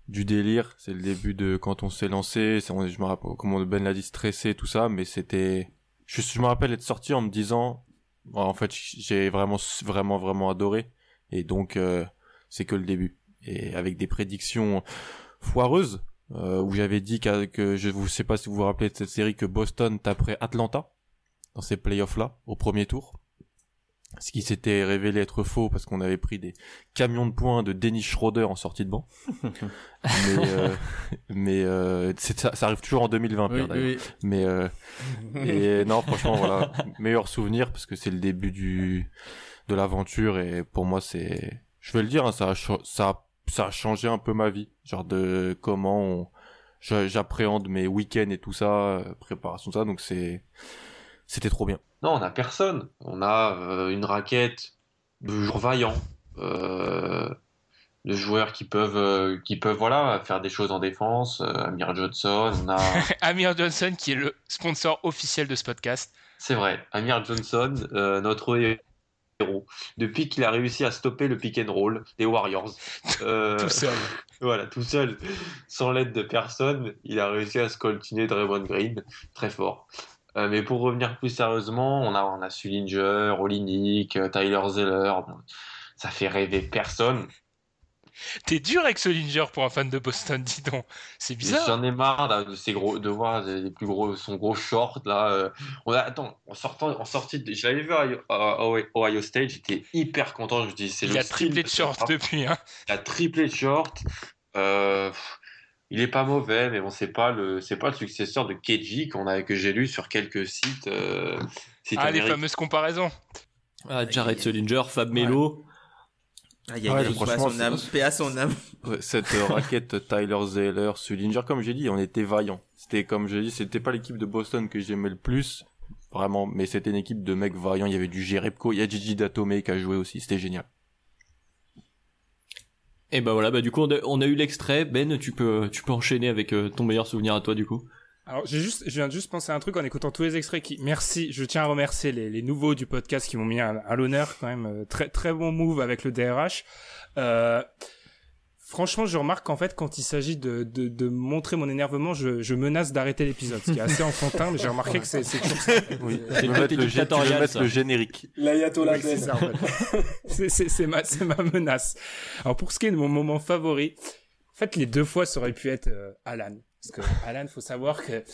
du délire, c'est le début de quand on s'est lancé. on- Je me rappelle, comme Ben l'a dit, stressé tout ça, mais c'était. Je, je me rappelle être sorti en me disant, Ouais, en fait, j'ai vraiment, vraiment, vraiment adoré, et donc euh, c'est que le début. Et avec des prédictions foireuses, euh, où j'avais dit qu'à- que je vous sais pas si vous vous rappelez de cette série que Boston taperait Atlanta dans ces playoffs là au premier tour. Ce qui s'était révélé être faux parce qu'on avait pris des camions de points de Dennis Schroeder en sortie de banc. mais euh, mais euh, ça, ça arrive toujours en 2020 Oui, Pierre, d'ailleurs. oui. Mais euh, et non franchement voilà meilleur souvenir parce que c'est le début du de l'aventure et pour moi c'est je vais le dire hein, ça a cha- ça a- ça a changé un peu ma vie genre de comment on- je- j'appréhende mes week-ends et tout ça euh, préparation de ça donc c'est c'était trop bien Non, on n'a personne. On a euh, une raquette de joueurs vaillants, euh, de joueurs qui peuvent, euh, qui peuvent voilà, faire des choses en défense. Euh, Amir Johnson, on a. Amir Johnson, qui est le sponsor officiel de ce podcast. C'est vrai, Amir Johnson, euh, notre depuis qu'il a réussi à stopper le pick and roll des Warriors. Euh, Tout seul. Voilà, tout seul, sans l'aide de personne, il a réussi à se coltiner Draymond Green, très fort. Euh, mais pour revenir plus sérieusement, on a, on a Sullinger, Olinik, euh, Tyler Zeller, bon, ça fait rêver personne. T'es dur avec Solinger pour un fan de Boston, dis donc. C'est bizarre. J'en ai marre là, de ces gros, de voir les plus gros, son gros short là. euh. On a, attends, en sortant, en sortie, de- je l'avais vu à, Ohio State, j'étais hyper content. Je dis, c'est Il le a style triplé de ce short depuis. Hein. Il a triplé de short. Euh, pff, il est pas mauvais, mais bon, c'est pas le, c'est pas le successeur de Keji qu'on a, que j'ai lu sur quelques sites. euh, sites Ah, les fameuses comparaisons. Ah, Jared Sullinger, Fab Melo. Ouais, paix à franchement, son âme, c'est- paix à son âme. Ouais, cette euh, raquette Tyler Zeller, Sullinger, comme j'ai dit, on était vaillants. C'était comme j'ai dit, c'était pas l'équipe de Boston que j'aimais le plus, vraiment, mais c'était une équipe de mecs vaillants. Il y avait du Jerebko, il y a Gigi Datome qui a joué aussi, c'était génial. Et bah voilà, bah du coup on a, on a eu l'extrait. Ben, tu peux, tu peux enchaîner avec euh, ton meilleur souvenir à toi du coup. Alors, j'ai juste, je viens de juste penser à un truc en écoutant tous les extraits qui, merci, je tiens à remercier les, les nouveaux du podcast qui m'ont mis à, à l'honneur quand même, euh, très, très bon move avec le DRH. Euh, franchement, je remarque qu'en fait, quand il s'agit de, de, de montrer mon énervement, je, je menace d'arrêter l'épisode, ce qui est assez enfantin, mais j'ai remarqué que c'est, c'est toujours ça. Oui, tu veux mettre le, gé- tu veux mettre le générique. L'ayatollah Oui, c'est ça, en fait. c'est, c'est, c'est ma, c'est ma menace. Alors, pour ce qui est de mon moment favori, en fait, les deux fois, ça aurait pu être euh, Alan. Parce que Alan, faut savoir que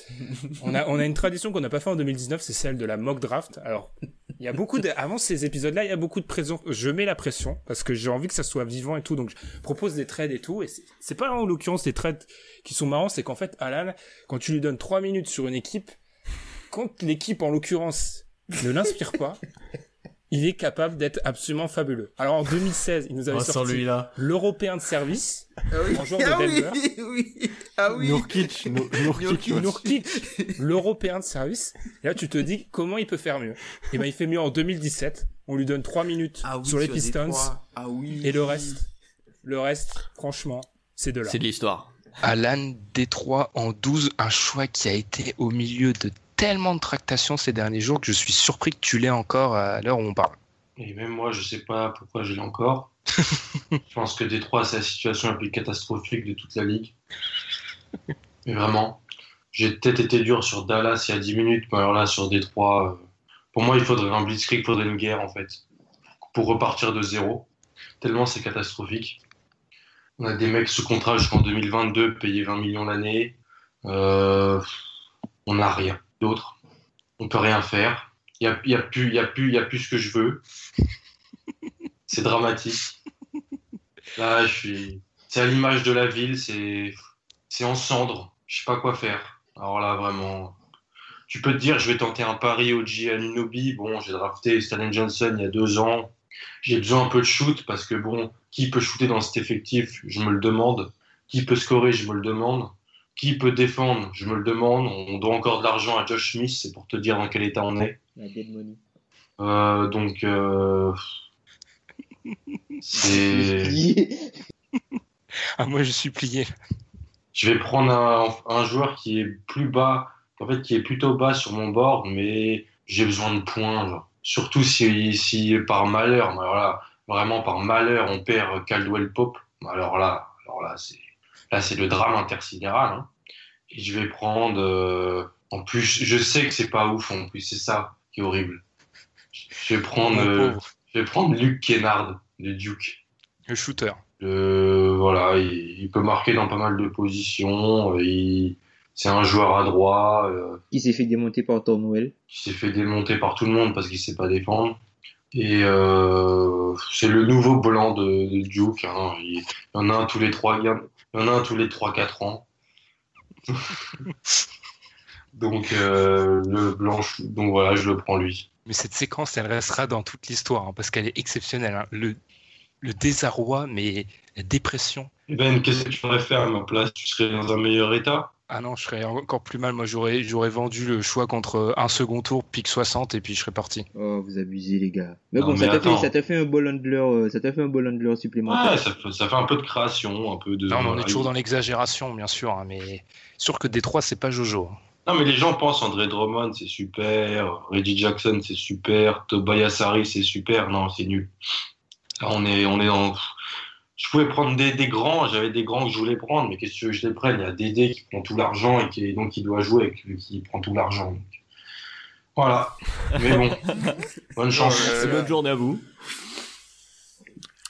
on a, une tradition qu'on n'a pas fait en 2019, c'est celle de la mock draft. Alors, il y a beaucoup de, avant ces épisodes-là, il y a beaucoup de pression. Je mets la pression parce que j'ai envie que ça soit vivant et tout. Donc, je propose des trades et tout. Et c'est pas en l'occurrence des trades qui sont marrants, c'est qu'en fait, Alan, quand tu lui donnes trois minutes sur une équipe, quand l'équipe, en l'occurrence, ne l'inspire pas, il est capable d'être absolument fabuleux. Alors en 2016, il nous avait Oh, sans sorti lui, là. l'Européen de service en joueur de Ah oui, Denver. oui, ah oui. Nurkic, ouais. Nurkic, l'Européen de service. Et là, tu te dis comment il peut faire mieux? Et ben, il fait mieux en 2017. On lui donne 3 minutes Ah oui, sur les Pistons. Ah oui. Et le reste, le reste, franchement, c'est de là. C'est de l'histoire. Alan Détroit en 12, un choix qui a été au milieu de tellement de tractations ces derniers jours que je suis surpris que tu l'aies encore à l'heure où on parle. Et même moi, je sais pas pourquoi je l'ai encore. je pense que Détroit, c'est la situation la plus catastrophique de toute la ligue. Mais vraiment, j'ai peut-être été dur sur Dallas il y a 10 minutes, mais alors là, sur Détroit, euh, pour moi, il faudrait un blitzkrieg, il faudrait une guerre, en fait, pour repartir de zéro. Tellement c'est catastrophique. On a des mecs sous contrat jusqu'en 2022, payés 20 millions l'année. Euh, on n'a rien d'autre. On peut rien faire. Il n'y a, y a, plus- y a, plus- il y a plus ce que je veux. C'est dramatique. Là, je suis. C'est à l'image de la ville, c'est c'est en cendres. Je sais pas quoi faire. Alors là, vraiment. Tu peux te dire, je vais tenter un pari OG Anunobi. Bon, j'ai drafté Stanley Johnson il y a deux ans. J'ai besoin un peu de shoot parce que bon, qui peut shooter dans cet effectif? Je me le demande. Qui peut scorer? Je me le demande. Qui peut défendre? Je me le demande. On doit encore de l'argent à Josh Smith, c'est pour te dire dans quel état on est. La dead money. Euh, donc, euh, C'est. Ah, moi, je suis plié. Je vais prendre un, un joueur qui est plus bas, en fait, qui est plutôt bas sur mon board, mais j'ai besoin de points. genre. Surtout si, si par malheur, mais alors là, vraiment par malheur, on perd Caldwell Pope. Alors là, alors là, c'est là, c'est le drame intersidéral. hein. Et je vais prendre. euh, en plus, je sais que c'est pas ouf. En plus, c'est ça qui est horrible. Je vais prendre. Euh, je vais prendre Luke Kennard de Duke. Le shooter. Euh, voilà, il, il peut marquer dans pas mal de positions. euh, il- c'est un joueur à droit euh, Qui s'est fait démonter par Tornwell. qui s'est fait démonter par tout le monde parce qu'il sait pas défendre. Et euh, c'est le nouveau blanc de, de Duke. hein. Il, il y en a un tous les trois, il y en a un tous les trois quatre ans. donc euh, le blanc, donc voilà, je le prends lui. Mais cette séquence, elle restera dans toute l'histoire, hein, parce qu'elle est exceptionnelle. hein. Le, le désarroi, mais la dépression. Eh Ben, qu'est-ce que tu ferais faire à ma place? Tu serais dans un meilleur état? Ah non, je serais encore plus mal. Moi, j'aurais, j'aurais vendu le choix contre un second tour, pick 60, et puis je serais parti. Oh, vous abusez, les gars. Mais Non, bon, mais ça t'a fait, attends. ça t'a fait un ball handler, euh, ça t'a fait un ball handler supplémentaire. Ouais, ça fait, ça fait un peu de création, un peu de. Non, mais on est toujours dans l'exagération, bien sûr, hein, mais sûr que Détroit, c'est pas Jojo. Non, mais les gens pensent André Drummond, c'est super. Reggie Jackson, c'est super. Tobias Harris, c'est super. Non, c'est nul. Là, on est, on est dans. Je pouvais prendre des, des grands, j'avais des grands que je voulais prendre, mais qu'est-ce que tu veux que je les prenne? Il y a Dédé qui prend tout l'argent et qui, donc qui doit jouer et qui prend tout l'argent. donc. Voilà. Mais bon, bonne chance. Bonne journée à vous.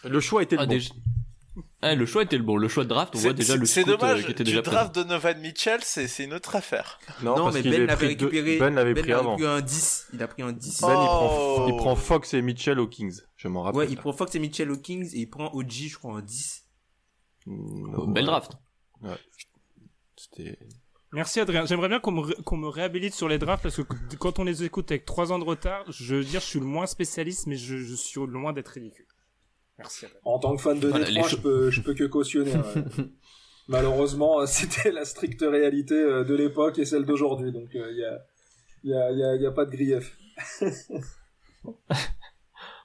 Le choix était Ah, bon. déjà- Ah, le choix était le bon. Le choix de draft, on voit déjà le c'est scout, euh, dommage, qui était du déjà draft de Novan Mitchell, c'est une autre affaire. Non, Non, parce mais qu'il Ben l'avait pris deux- récupéré. Ben l'avait pris a avant. pris un 10. Il a pris un 10. Ben, il, prend, Oh. il prend Fox et Mitchell aux Kings, je m'en rappelle. Ouais, il prend Fox et Mitchell aux Kings et il prend OG, je crois, en 10. Mm, Belle ouais. draft. Ouais. C'était. Merci Adrien. J'aimerais bien qu'on me, ré- qu'on me réhabilite sur les drafts parce que quand on les écoute avec trois ans de retard, je veux dire, je suis le moins spécialiste, mais je, je suis loin d'être ridicule. Merci. En tant que fan de Voilà, Détroit, je peux, je peux que cautionner. ouais. Malheureusement, euh, c'était la stricte réalité euh, de l'époque et celle d'aujourd'hui, donc il y, a, y, a, y, a, y a pas de grief.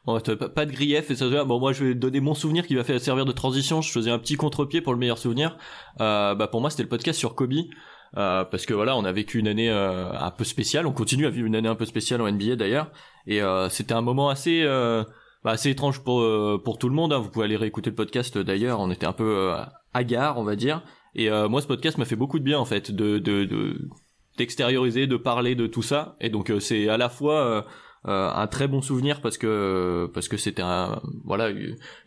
Bon, pas, de grief et ça. Bon, moi, je vais donner mon souvenir qui va faire servir de transition. Je faisais un petit contre-pied pour le meilleur souvenir. Euh, bah, pour moi, c'était le podcast sur Kobe. Euh, parce que voilà, on a vécu une année euh, un peu spéciale. On continue à vivre une année un peu spéciale en NBA d'ailleurs. Et euh, c'était un moment assez, euh, bah, assez étrange pour euh, pour tout le monde. hein. Vous pouvez aller réécouter le podcast euh, d'ailleurs. On était un peu euh, hagard, on va dire. Et euh, moi, ce podcast m'a fait beaucoup de bien en fait, de de de d'extérioriser, de parler de tout ça. Et donc, euh, c'est à la fois euh, un très bon souvenir parce que parce que c'était un voilà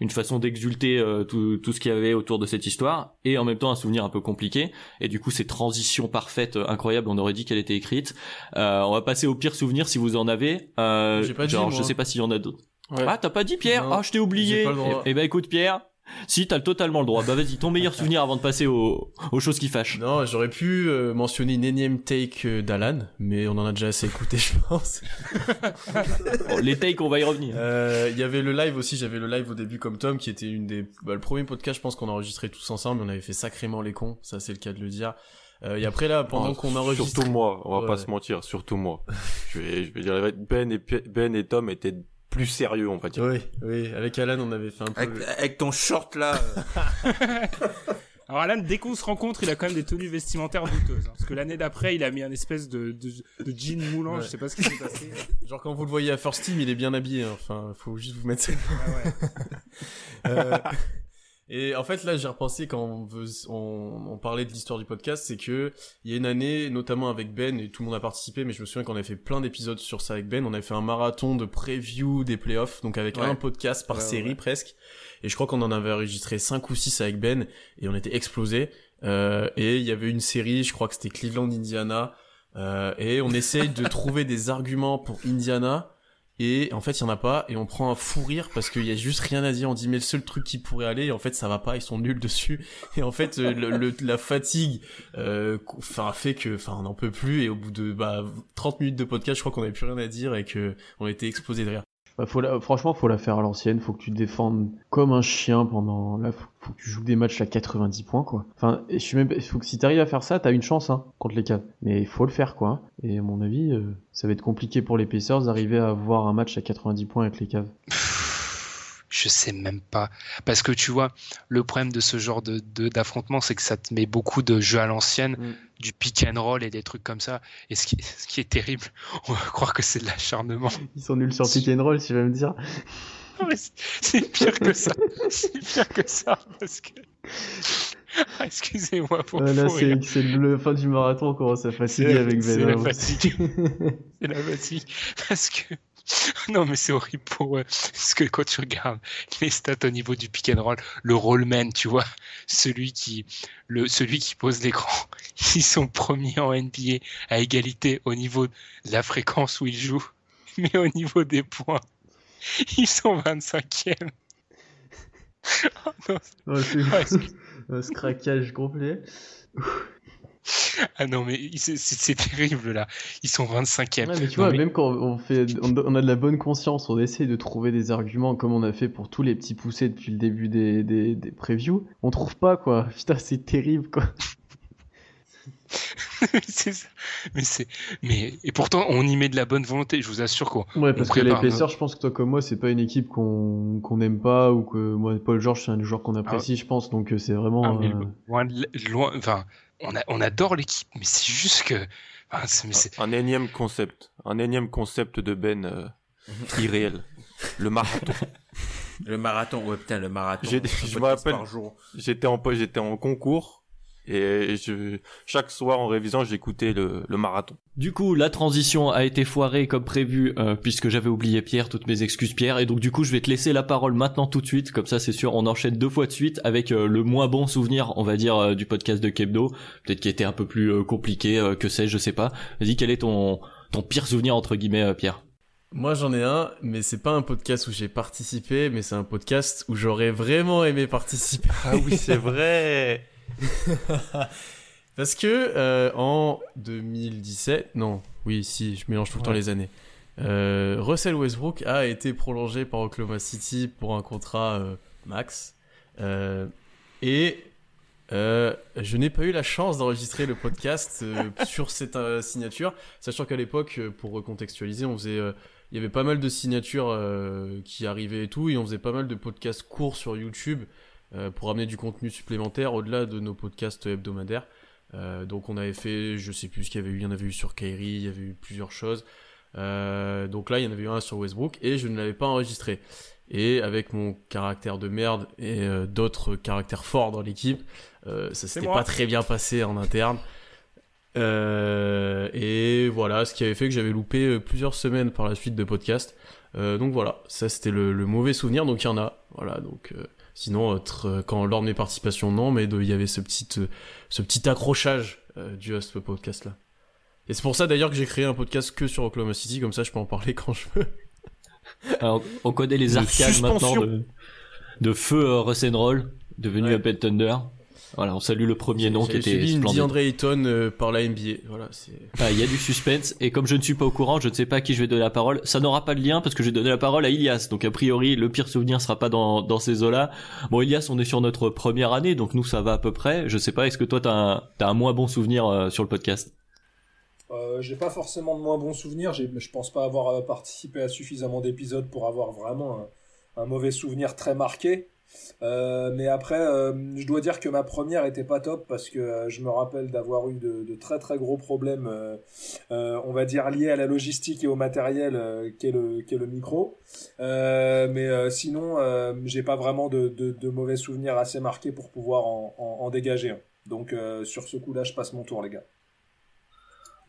une façon d'exulter euh, tout tout ce qu'il y avait autour de cette histoire et en même temps un souvenir un peu compliqué et du coup ces transitions parfaites incroyables on aurait dit qu'elle était écrite euh, on va passer au pire souvenir si vous en avez euh, pas genre je sais pas s'il y en a d'autres Ouais. ah t'as pas dit Pierre ah je t'ai oublié droit. eh ben écoute Pierre si t'as totalement le droit bah vas-y ton meilleur souvenir avant de passer aux, aux choses qui fâchent Non, j'aurais pu euh, mentionner une énième take euh, d'Alan, mais on en a déjà assez écouté, je pense. Bon, les takes on va y revenir Euh, Il y avait le live aussi, j'avais le live au début comme Tom, qui était une des, bah, le premier podcast, je pense qu'on a enregistré tous ensemble, on avait fait sacrément les cons, ça c'est le cas de le dire. Euh, et après là, pendant Oh, qu'on enregistre, Surtout moi, on va Ouais. pas se mentir, surtout moi. je vais, je vais dire, Ben et, ben et Tom étaient plus sérieux, on va dire. oui, oui, avec Alan, on avait fait un peu. Avec, le- avec ton short là. Alors Alan, dès qu'on se rencontre, il a quand même des tenues vestimentaires douteuses. hein, parce que l'année d'après, il a mis un espèce de, de, de jean moulant, Ouais. je sais pas ce qui s'est passé. Genre quand vous le voyez à First Team, il est bien habillé, hein. enfin, faut juste vous mettre ça. Ah ouais. Euh, et en fait, là, j'ai repensé quand on, veut, on, on parlait de l'histoire du podcast, c'est que il y a une année, notamment avec Ben, et tout le monde a participé, mais je me souviens qu'on avait fait plein d'épisodes sur ça avec Ben. On avait fait un marathon de preview des playoffs, donc avec Ouais. un podcast par Ouais, série ouais. presque. Et je crois qu'on en avait enregistré 5 ou 6 avec Ben, et on était explosés. Euh, et il y avait une série, je crois que c'était Cleveland, Indiana, euh, et on essaye de trouver des arguments pour Indiana. Et en fait, il y en a pas, et on prend un fou rire parce qu'il y a juste rien à dire. On dit mais le seul truc qui pourrait aller, en fait, ça va pas, ils sont nuls dessus. Et en fait, euh, la fatigue, euh, enfin, fait que, enfin, on n'en peut plus. Et au bout de bah 30 minutes de podcast, je crois qu'on avait plus rien à dire et que on était explosé de rire. Bah, faut la- Franchement, faut la faire à l'ancienne. Faut que tu te défendes comme un chien pendant. Là, faut, faut que tu joues des matchs à 90 points, quoi. Enfin, je suis même. Faut que si t'arrives à faire ça, t'as une chance, hein, contre les Cavs. Mais il faut le faire, quoi. Et à mon avis, euh, ça va être compliqué pour les Pacers d'arriver à avoir un match à 90 points avec les Cavs. Je sais même pas. Parce que tu vois, le problème de ce genre de d'affrontement, c'est que ça te met beaucoup de jeux à l'ancienne, Mm. du pick and roll et des trucs comme ça. Et ce qui, ce qui est terrible, on va croire que c'est de l'acharnement. Ils sont nuls sur pick and roll, tu vas me dire. C'est- c'est pire que ça. C'est pire que ça parce que. Ah, Excusez-moi pour Euh, là, c'est c'est le fin du marathon, on commence à fatiguer la- avec c'est Ben. la hein, vous. fatigue. C'est la fatigue. Parce que. Non, mais c'est horrible pour eux. Parce que quand tu regardes les stats au niveau du pick and roll, le rollman, tu vois, celui qui, le, celui qui pose l'écran, ils sont premiers en NBA à égalité au niveau de la fréquence où ils jouent. Mais au niveau des points, ils sont 25e. Oh non. Oh, c'est- Ouais, Un craquage complet. Ah non, mais c'est- terrible là. Ils sont 25e. Ouais, mais tu Non, vois, mais- même quand on fait, on a de la bonne conscience, on essaie de trouver des arguments comme on a fait pour tous les petits poussés depuis le début des, des, des previews. On trouve pas quoi. Putain, c'est terrible quoi. c'est ça. Mais c'est, mais et pourtant on y met de la bonne volonté. Je vous assure quoi. Ouais, parce que l'épaisseur, je pense que toi comme moi, c'est pas une équipe qu'on qu'on aime pas ou que moi, Paul George, c'est un joueur qu'on apprécie, je pense. Donc euh, c'est vraiment. Ah, euh, loin, de- loin, enfin, on, a, on adore l'équipe, mais c'est juste que, enfin, c'est- mais c'est- Un énième concept. Un énième concept de Ben euh, irréel. Le marathon. Le marathon, ouais, putain, le marathon. Je me rappelle, par jour. j'étais en, j'étais en concours et je, chaque soir en révisant, j'écoutais le, le marathon. Du coup, la transition a été foirée comme prévu, euh, puisque j'avais oublié Pierre, toutes mes excuses Pierre, et donc du coup je vais te laisser la parole maintenant tout de suite, comme ça c'est sûr, on enchaîne deux fois de suite avec euh, le moins bon souvenir, on va dire, euh, du podcast de Kebdo, peut-être qui était un peu plus euh, compliqué, euh, que sais-je, je sais pas. Vas-y, quel est ton, ton pire souvenir entre guillemets, euh, Pierre? Moi j'en ai un, mais c'est pas un podcast où j'ai participé, mais c'est un podcast où j'aurais vraiment aimé participer. Ah oui, c'est vrai. Parce que euh, en 2017, non, oui, si, je mélange tout le temps les années. Euh, Russell Westbrook a été prolongé par Oklahoma City pour un contrat euh, max. Euh, et je n'ai pas eu la chance d'enregistrer le podcast sur cette signature, sachant qu'à l'époque, pour recontextualiser, on faisait, il y avait pas mal de signatures euh, qui arrivaient et tout, et on faisait pas mal de podcasts courts sur YouTube pour amener du contenu supplémentaire au-delà de nos podcasts hebdomadaires. Euh, donc on avait fait, je sais plus ce qu'il y avait eu, il y en avait eu sur Kyrie, il y avait eu plusieurs choses. Euh, donc là, il y en avait eu un sur Westbrook et je ne l'avais pas enregistré. Et avec mon caractère de merde et euh, d'autres caractères forts dans l'équipe, euh, ça s'était pas très bien passé en interne. Euh, et voilà, ce qui avait fait que j'avais loupé euh, plusieurs semaines par la suite de podcast. Euh, donc voilà, ça c'était le, le mauvais souvenir. Donc il y en a, voilà. Donc euh, sinon, euh, tr- quand lors de mes participations, non, mais il y avait ce petit, euh, ce petit accrochage euh, dû à ce podcast là. Et c'est pour ça d'ailleurs que j'ai créé un podcast que sur Oklahoma City, comme ça je peux en parler quand je veux. Alors, on connaît les De arcades maintenant de, de feu euh, Russ and Roll, devenu Ouais. Thunder. Voilà, on salue le premier nom qui était suivi une splendide. DeAndre Ayton euh, par la NBA. Voilà, c'est. Ah, il y a du suspense et comme je ne suis pas au courant, je ne sais pas à qui je vais donner la parole. Ça n'aura pas de lien parce que je vais donner la parole à Ilias. Donc a priori, le pire souvenir sera pas dans dans ces eaux-là. Bon, Ilias, on est sur notre première année, donc nous ça va à peu près. Je sais pas, est-ce que toi t'as un t'as un moins bon souvenir euh, sur le podcast? Euh, j'ai pas forcément de moins bons souvenirs. J'ai- Je pense pas avoir euh, participé à suffisamment d'épisodes pour avoir vraiment un, un mauvais souvenir très marqué. Euh, mais après, euh, je dois dire que ma première était pas top parce que euh, je me rappelle d'avoir eu de, très très gros problèmes, on va dire liés à la logistique et au matériel qu'est le micro. Mais sinon, j'ai pas vraiment de, mauvais souvenirs assez marqués pour pouvoir en, dégager. Donc sur ce coup-là, je passe mon tour, les gars.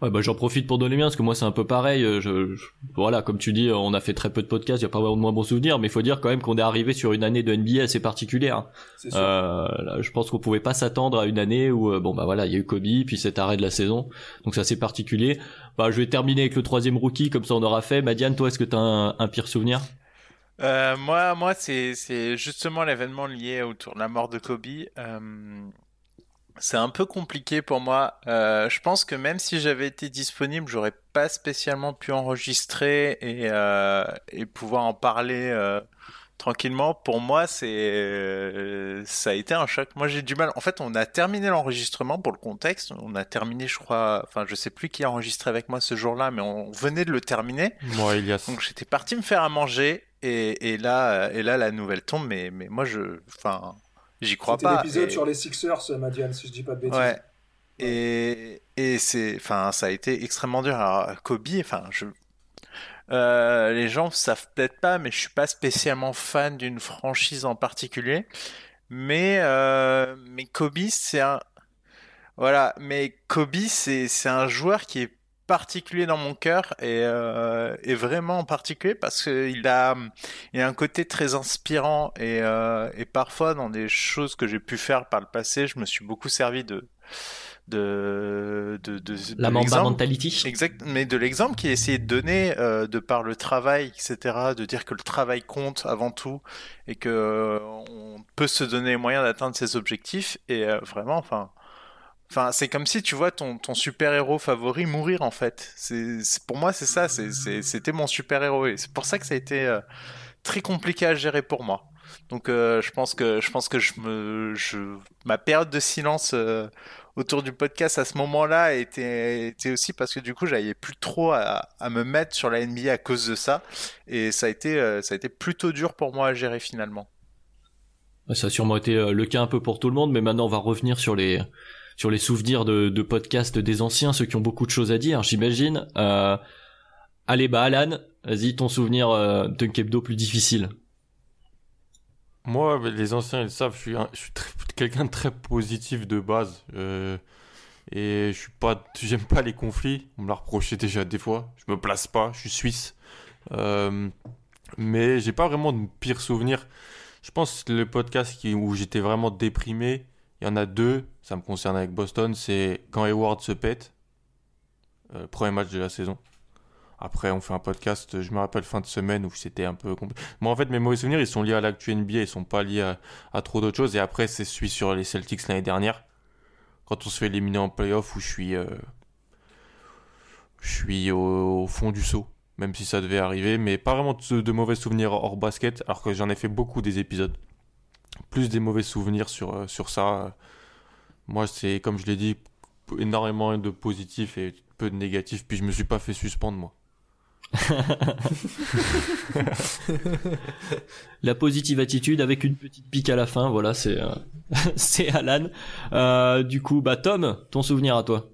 Ouais, bah j'en profite pour donner le mien parce que moi c'est un peu pareil. euh, Je, je- voilà, comme tu dis, on a fait très peu de podcasts, il y a pas vraiment de moins bons souvenirs, mais il faut dire quand même qu'on est arrivé sur une année de NBA assez particulière. C'est sûr. Euh, là, je pense qu'on pouvait pas s'attendre à une année où euh, bon bah voilà, il y a eu Kobe, puis cet arrêt de la saison, donc c'est assez particulier. Bah je vais terminer avec le troisième rookie, comme ça on aura fait. Madiane, toi est-ce que t'as un, un pire souvenir? Euh, moi, moi, c'est c'est justement l'événement lié autour de la mort de Kobe. Euh, c'est un peu compliqué pour moi. Euh, je pense que même si j'avais été disponible, j'aurais pas spécialement pu enregistrer et euh, et pouvoir en parler euh, tranquillement. Pour moi, c'est ça a été un choc. Moi, j'ai du mal. En fait, on a terminé l'enregistrement pour le contexte. On a terminé, je crois. Enfin, je sais plus qui a enregistré avec moi ce jour-là, mais on venait de le terminer. Moi, Elias. Donc j'étais parti me faire à manger Et, et là, et là, la nouvelle tombe, mais, mais moi, je, enfin, j'y crois C'était pas. l'épisode Et- sur les Sixers, Madiane, si je dis pas de bêtises. Ouais. Et, et c'est, enfin, ça a été extrêmement dur. Alors, Kobe, enfin, je, euh, les gens savent peut-être pas, mais je suis pas spécialement fan d'une franchise en particulier. Mais, euh, mais Kobe, c'est un, voilà, mais Kobe, c'est, c'est un joueur qui est particulier dans mon cœur et, euh, et vraiment particulier parce qu'il a, il a un côté très inspirant et, euh, et parfois dans des choses que j'ai pu faire par le passé, je me suis beaucoup servi de de de, de, La Mamba mentality. exact mais de l'exemple qu'il essayait de donner euh, de par le travail etc de dire que le travail compte avant tout et que euh, on peut se donner les moyens d'atteindre ses objectifs et euh, vraiment enfin Enfin, c'est comme si tu vois ton, super-héros favori mourir en fait. C'est, pour moi, c'est ça. C'était mon super-héros et c'est pour ça que ça a été euh, très compliqué à gérer pour moi. Donc, euh, je pense que je pense que je me, ma période de silence euh, autour du podcast à ce moment-là était, aussi parce que du coup, j'avais plus trop à, à me mettre sur la NBA à cause de ça et ça a été, ça a été plutôt dur pour moi à gérer finalement. Ça a sûrement été le cas un peu pour tout le monde, mais maintenant on va revenir sur les sur les souvenirs de, podcasts des anciens, ceux qui ont beaucoup de choses à dire, j'imagine. Euh, allez, bah Alan, vas-y, ton souvenir euh, de Kebdo plus difficile. Moi, les anciens, ils savent, je suis, quelqu'un de très positif de base. euh, et je suis pas, j'aime pas les conflits. On me l'a reproché déjà des fois. Je me place pas, je suis suisse. Euh, mais j'ai pas vraiment de pire souvenir. Je pense que le podcast où j'étais vraiment déprimé, il y en a deux. Ça me concerne avec Boston. C'est quand Hayward se pète. Euh, premier match de la saison. Après, on fait un podcast, je me rappelle fin de semaine où c'était un peu compliqué. Moi, en fait, mes mauvais souvenirs, ils sont liés à l'actu NBA, ils sont pas liés à, trop d'autres choses. Et après, c'est celui sur les Celtics l'année dernière, quand on se fait éliminer en playoff, où je suis, euh, je suis au, fond du seau, même si ça devait arriver. Mais pas vraiment de mauvais souvenirs hors basket, alors que j'en ai fait beaucoup des épisodes. Plus des mauvais souvenirs sur, euh, sur ça. Moi, c'est, comme je l'ai dit, énormément de positifs et peu de négatifs. Puis je me suis pas fait suspendre, moi. La positive attitude avec une petite pique à la fin, voilà, c'est euh, c'est Alan. Euh, du coup, bah Tom, ton souvenir à toi.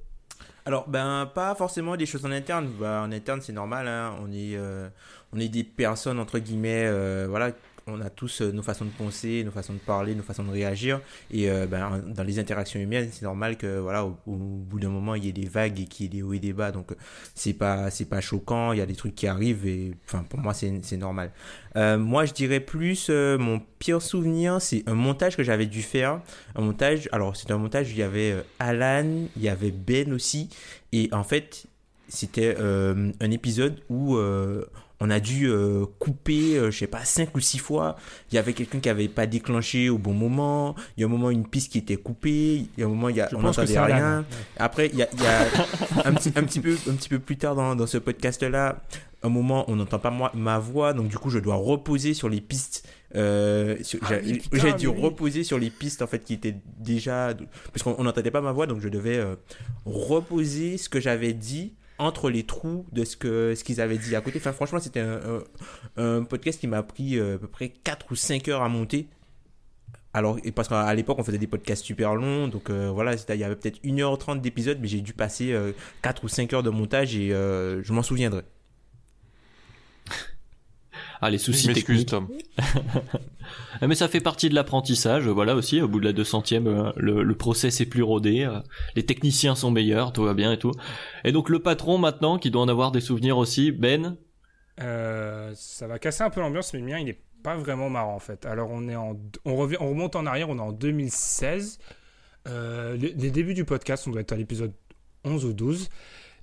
Alors, ben, pas forcément des choses en interne. Bah, en interne, c'est normal. hein. On, est, euh, on est des personnes, entre guillemets, euh, voilà. On a tous euh, nos façons de penser, nos façons de parler, nos façons de réagir. Et euh, ben, dans les interactions humaines, c'est normal que, voilà, au, bout d'un moment, il y ait des vagues et qu'il y ait des hauts et des bas. Donc, c'est pas, c'est pas choquant. Il y a des trucs qui arrivent et, enfin, pour moi, c'est, normal. Euh, moi, je dirais plus, mon pire souvenir, c'est un montage que j'avais dû faire. Un montage, alors, c'est un montage où il y avait Alan, il y avait Ben aussi. Et en fait, c'était un épisode où on a dû euh, couper, euh, je sais pas, 5 ou 6 fois. Il y avait quelqu'un qui avait pas déclenché au bon moment. Il y a un moment, une piste qui était coupée. Il y a un moment, il y a, Je on n'entendait rien. Ouais. Après, il y a, il y a un, petit, un, petit peu, un petit peu plus tard dans, dans ce podcast-là, un moment, on n'entend pas moi, ma voix. Donc, du coup, je dois reposer sur les pistes. Euh, Ah j'ai dû oui. reposer sur les pistes en fait qui étaient déjà parce qu'on on n'entendait pas ma voix donc je devais euh, reposer ce que j'avais dit entre les trous de ce que ce qu'ils avaient dit. À côté franchement c'était un, podcast qui m'a pris euh, à peu près 4 ou 5 heures à monter. Alors parce qu'à l'époque on faisait des podcasts super longs donc euh, voilà il y avait peut-être 1h30 d'épisode mais j'ai dû passer euh, 4 ou 5 heures de montage et euh, je m'en souviendrai Ah, les soucis Je techniques. Tom. Ah, Mais ça fait partie de l'apprentissage, voilà aussi, au bout de la 200ème, euh, le, le process est plus rodé, euh, les techniciens sont meilleurs, tout va bien et tout. Et donc le patron maintenant, qui doit en avoir des souvenirs aussi, Ben, Euh, ça va casser un peu l'ambiance, mais le mien, il est pas vraiment marrant en fait. Alors on est en, on revient, on remonte en arrière, on est en 2016. Euh, les, les débuts du podcast, on doit être à l'épisode 11 ou 12.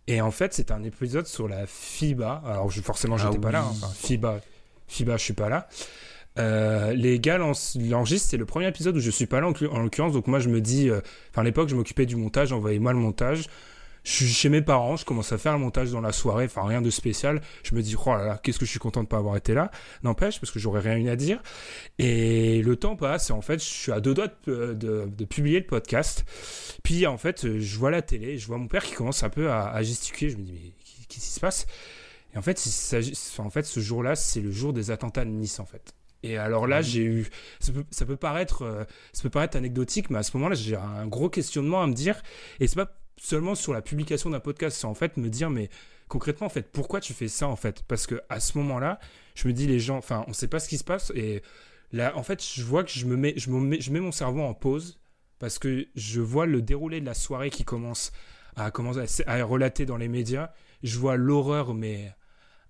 Et en fait, c'est un épisode sur la FIBA. Alors je, forcément, Ah j'étais pas là. hein. Enfin, FIBA, FIBA, je suis pas là. Euh, les gars l'enregistrent, c'est le premier épisode où je suis pas là en, l'occurrence. Donc moi, je me dis, euh, enfin à l'époque, je m'occupais du montage, envoyez-moi le montage. Je suis chez mes parents, je commence à faire le montage dans la soirée, enfin rien de spécial. Je me dis, oh là là, qu'est-ce que je suis content de pas avoir été là. N'empêche, parce que j'aurais rien eu à dire. Et le temps passe, et en fait, je suis à deux doigts de publier le podcast. Puis en fait, je vois la télé, je vois mon père qui commence un peu à, à gesticuler. Je me dis, mais qu'est-ce qui se passe? Et en fait, il en fait ce jour-là, c'est le jour des attentats de Nice, en fait. Et alors là, j'ai eu. Ça peut, ça peut paraître, euh, ça peut paraître anecdotique, mais à ce moment-là, j'ai un gros questionnement à me dire. Et c'est pas seulement sur la publication d'un podcast, c'est en fait me dire, mais concrètement, en fait, pourquoi tu fais ça, en fait? Parce que à ce moment-là, je me dis, les gens, enfin, on sait pas ce qui se passe. Et là, en fait, je vois que je me mets, je me mets, je mets mon cerveau en pause parce que je vois le déroulé de la soirée qui commence à commencer à, à relater dans les médias. Je vois l'horreur, mais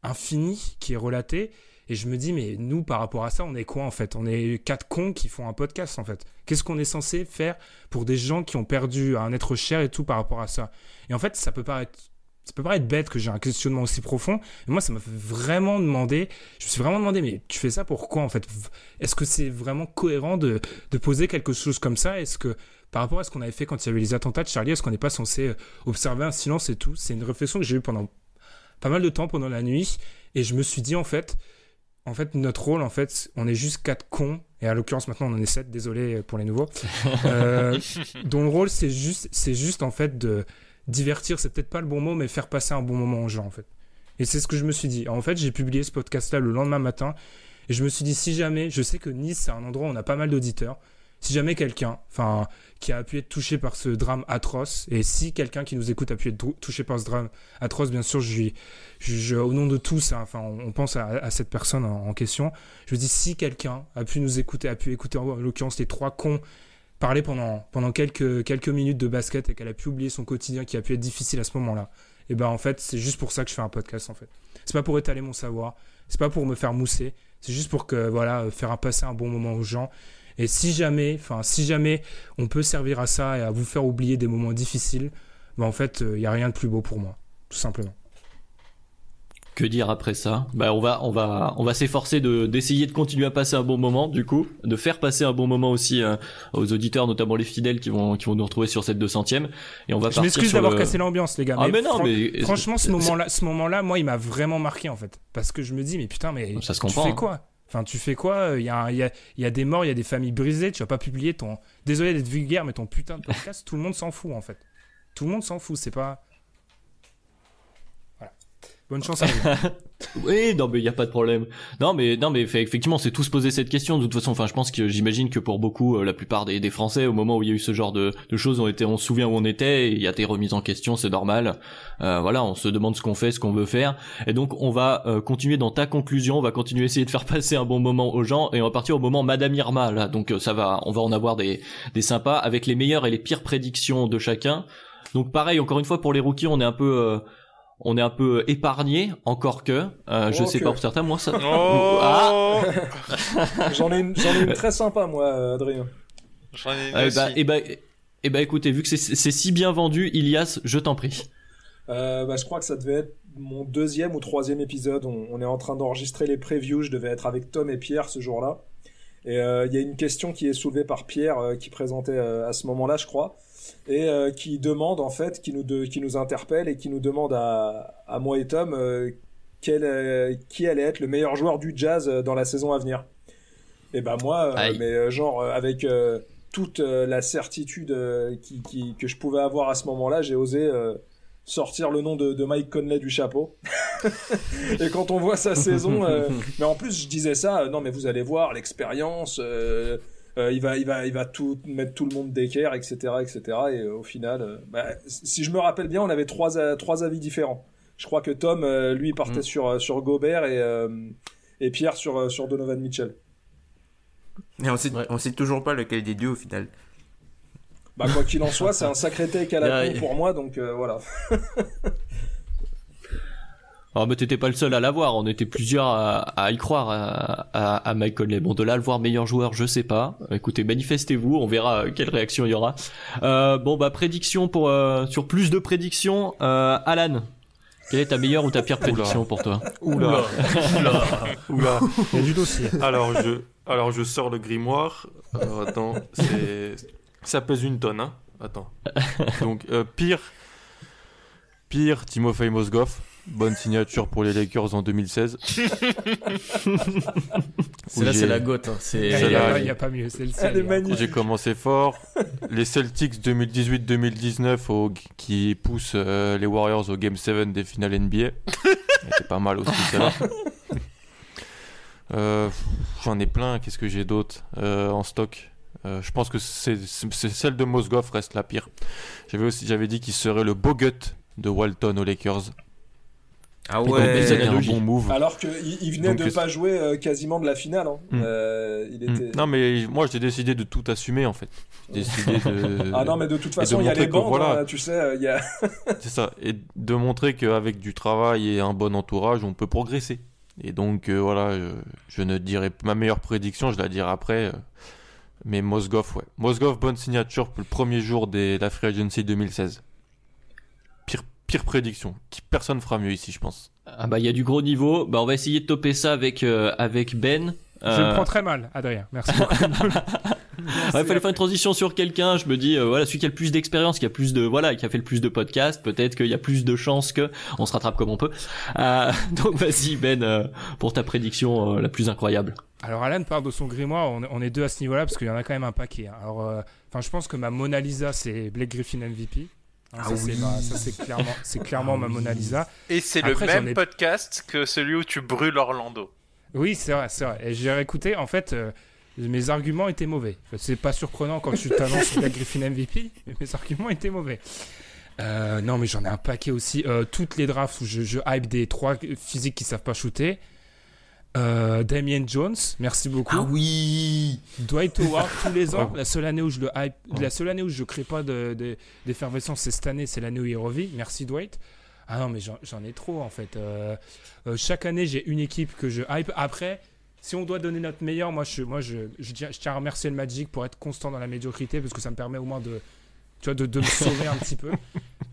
infinie, qui est relatée. Et je me dis, mais nous, par rapport à ça, on est quoi en fait? On est quatre cons qui font un podcast en fait. Qu'est-ce qu'on est censé faire pour des gens qui ont perdu un être cher et tout par rapport à ça? Et en fait, ça peut paraître. Ça peut paraître bête que j'ai un questionnement aussi profond, mais moi ça m'a vraiment demander, je me suis vraiment demandé, mais tu fais ça pourquoi en fait? Est-ce que c'est vraiment cohérent de, de poser quelque chose comme ça? Est-ce que par rapport à ce qu'on avait fait quand il y avait les attentats de Charlie, est-ce qu'on n'est pas censé observer un silence et tout? C'est une réflexion que j'ai eue pendant pas mal de temps pendant la nuit, et je me suis dit en fait, en fait, notre rôle, en fait, on est juste quatre cons, et à l'occurrence maintenant on en est sept, désolé pour les nouveaux, euh, dont le rôle c'est juste, c'est juste en fait de divertir, c'est peut-être pas le bon mot, mais faire passer un bon moment aux gens en fait. Et c'est ce que je me suis dit. En fait, j'ai publié ce podcast-là le lendemain matin, et je me suis dit si jamais, je sais que Nice c'est un endroit où on a pas mal d'auditeurs, si jamais quelqu'un, enfin, qui a pu être touché par ce drame atroce, et si quelqu'un qui nous écoute a pu être touché par ce drame atroce, bien sûr, je au nom de tous, hein, enfin, on, pense à, cette personne en, question. Je dis si quelqu'un a pu nous écouter, a pu écouter en l'occurrence les trois cons parler pendant pendant quelques quelques minutes de basket et qu'elle a pu oublier son quotidien qui a pu être difficile à ce moment-là. Et ben en fait, c'est juste pour ça que je fais un podcast en fait. C'est pas pour étaler mon savoir, c'est pas pour me faire mousser, c'est juste pour que voilà, faire passer un bon moment aux gens. Et si jamais, enfin si jamais on peut servir à ça et à vous faire oublier des moments difficiles, ben en fait, il euh, n'y a rien de plus beau pour moi, tout simplement. Que dire après ça? Bah on va on va on va s'efforcer de d'essayer de continuer à passer un bon moment du coup, de faire passer un bon moment aussi euh, aux auditeurs notamment les fidèles qui vont qui vont nous retrouver sur cette 200e et on va Je m'excuse d'avoir le... cassé l'ambiance les gars. Ah mais, mais non mais franchement ce moment-là ce moment-là moi il m'a vraiment marqué en fait parce que je me dis mais putain mais ça se tu fais hein. quoi? Enfin, tu fais quoi Il y, a, il, y il y a des morts, il y a des familles brisées. Tu vas pas publier ton. Désolé d'être vulgaire, mais ton putain de podcast, tout le monde s'en fout en fait. Tout le monde s'en fout. C'est pas. Voilà. Bonne chance à vous. oui, non, mais il y a pas de problème. Non, mais non, mais effectivement, c'est tous poser cette question. De toute façon, enfin, je pense que j'imagine que pour beaucoup, euh, la plupart des, des, Français, au moment où il y a eu ce genre de, de choses, on était, on se souvient où on était. Il y a des remises en question, c'est normal. Euh, voilà, on se demande ce qu'on fait, ce qu'on veut faire. Et donc, on va euh, continuer dans ta conclusion. On va continuer à essayer de faire passer un bon moment aux gens. Et on va partir au moment Madame Irma. Là, donc ça va, on va en avoir des, des sympas avec les meilleures et les pires prédictions de chacun. Donc pareil, encore une fois pour les rookies, on est un peu euh, on est un peu épargné, encore que, euh, je Oh, sais que. pas pour certains, moi ça. Oh Ah J'en ai, une- j'en ai une très sympa, moi, Adrien. J'en ai une Eh aussi. bah, eh bah, eh bah, écoutez, vu que c'est- c'est si bien vendu, Ilias, je t'en prie. Euh, bah, je crois que ça devait être mon deuxième ou troisième épisode. On, on est en train d'enregistrer les previews. Je devais être avec Tom et Pierre ce jour-là. Et euh, il y a une question qui est soulevée par Pierre euh, qui présentait euh, à ce moment-là, je crois, et euh, qui demande en fait, qui nous de- qui nous interpelle et qui nous demande à, à moi et Tom euh, quel, euh, qui allait être le meilleur joueur du Jazz dans la saison à venir. Et bah moi, mais genre avec toute la certitude qui, qui- que je pouvais avoir à ce moment-là, j'ai osé sortir le nom de, de Mike Conley du chapeau. et quand on voit sa saison, euh, mais en plus je disais ça, euh, non mais vous allez voir l'expérience, euh, euh, il va, il va, il va tout mettre tout le monde d'équerre, etc., etc. Et euh, au final, euh, bah, si je me rappelle bien, on avait trois, trois avis différents. Je crois que Tom, euh, lui, partait Mm. sur sur Gobert et euh, et Pierre sur sur Donovan Mitchell. Mais on sait, on sait toujours pas lequel des deux au final. Bah quoi qu'il en soit, c'est un sacré take à la con pour moi, donc euh, voilà. Alors, mais t'étais pas le seul à l'avoir, on était plusieurs à, à y croire à, à, à Mike Conley. Bon, de là à le voir meilleur joueur, je sais pas. Écoutez, manifestez-vous, on verra euh, quelle réaction il y aura. Euh, bon, bah, prédiction pour, euh, sur plus de prédictions. Euh, Alan, quelle est ta meilleure ou ta pire prédiction pour toi? Oula, oula, oula. Il y a du dossier. Alors je, alors je sors le grimoire. Alors attends, c'est, ça pèse une tonne, hein. Attends. Donc euh, pire, pire Timofey Mozgov. Bonne signature pour les Lakers en 2016. C'est là, c'est j'ai- la gote. hein. C'est Il n'y a, pas mieux, magnifique. J'ai commencé fort. Les Celtics 2018-2019 au- qui poussent euh, les Warriors au Game 7 des finales NBA. C'était pas mal aussi celle-là. Euh, J'en ai plein. Qu'est-ce que j'ai d'autre euh, en stock? Euh, Je pense que c'est celle de Mosgov reste la pire. J'avais aussi j'avais dit qu'il serait le Bogut de Walton aux Lakers. Ah ouais. c'était un bon move. Alors qu'il il venait Donc, de c'est- pas jouer euh, quasiment de la finale. hein. Hmm. Euh, il Hmm. était... Non mais moi j'ai décidé de tout assumer en fait. J'ai décidé de. Ah non, mais de toute façon, il y a les que bandes, voilà. hein, tu sais, euh, il y a... C'est ça. Et de montrer qu'avec du travail et un bon entourage, on peut progresser. Et donc, euh, voilà, je, je ne dirai ma meilleure prédiction, je la dirai après. euh, mais Mosgov, ouais. Mosgov, bonne signature pour le premier jour de la Free Agency 2016. Pire, prédiction. Qui, personne fera mieux ici, je pense. Ah bah il y a du gros niveau. Bah on va essayer de toper ça avec euh, avec Ben. Je Euh, le prends très mal, Adrien. Merci beaucoup. Ouais, fallait faire une transition sur quelqu'un. Je me dis, euh, voilà, celui qui a le plus d'expérience, qui a plus de, voilà, qui a fait le plus de podcasts, peut-être qu'il y a plus de chances que on se rattrape comme on peut. Euh, donc vas-y Ben, euh, pour ta prédiction euh, la plus incroyable. Alors Alan parle de son grimoire, on, on est deux à ce niveau-là parce qu'il y en a quand même un paquet. hein. Alors, euh, enfin, je pense que ma Mona Lisa c'est Blake Griffin MVP. Hein, Ah ça, c'est oui. ma- ça c'est clairement, c'est clairement ma Mona Lisa. Et c'est Après, le même ai- podcast que celui où tu brûles Orlando. Oui, c'est vrai, c'est vrai. Et j'ai réécouté, en fait, euh, mes arguments étaient mauvais. C'est pas surprenant quand tu t'annonces Blake Griffin MVP, mais mes arguments étaient mauvais. Euh, non, mais j'en ai un paquet aussi. Euh, toutes les drafts où je, je hype des trois physiques qui savent pas shooter. Euh, Damien Jones, merci beaucoup. Ah oui. Dwight Howard tous les ans. La seule année où je le hype, la seule année où je crée pas de, de- d'effervescence, c'est cette année, c'est l'année où il revit. Merci Dwight. Ah non, mais j'en, ai trop en fait. Euh, euh, chaque année, j'ai une équipe que je hype. Après, si on doit donner notre meilleur, moi, je, moi, je, je, tiens- je tiens à remercier le Magic pour être constant dans la médiocrité parce que ça me permet au moins de, tu vois, de, de me sauver un petit peu.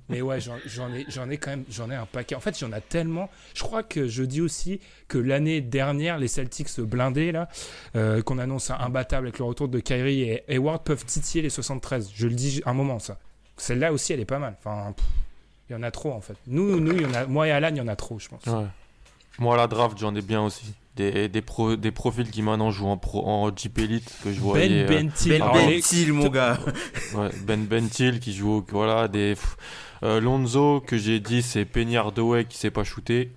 Mais ouais, j'en, j'en ai, j'en ai quand même, j'en ai un paquet. En fait, j'en ai tellement. Je crois que je dis aussi que l'année dernière, les Celtics blindés là, euh, qu'on annonce imbattable avec le retour de Kyrie et Hayward peuvent titiller les 73. Je le dis un moment ça. Celle-là aussi, elle est pas mal. Enfin, pff, il y en a trop en fait. Nous, nous, il y en a, moi et Alan, il y en a trop, je pense. Ouais. Moi, à la draft, j'en ai bien aussi. Des, des, pro- des profils qui maintenant jouent en, pro, en Jeep Elite que je voyais. euh, Bentil. Ben Bentil, mon gars. Ouais, ben Bentil qui joue, au- voilà, des pff, euh, Lonzo que j'ai dit c'est Penny Hardaway qui sait pas shooter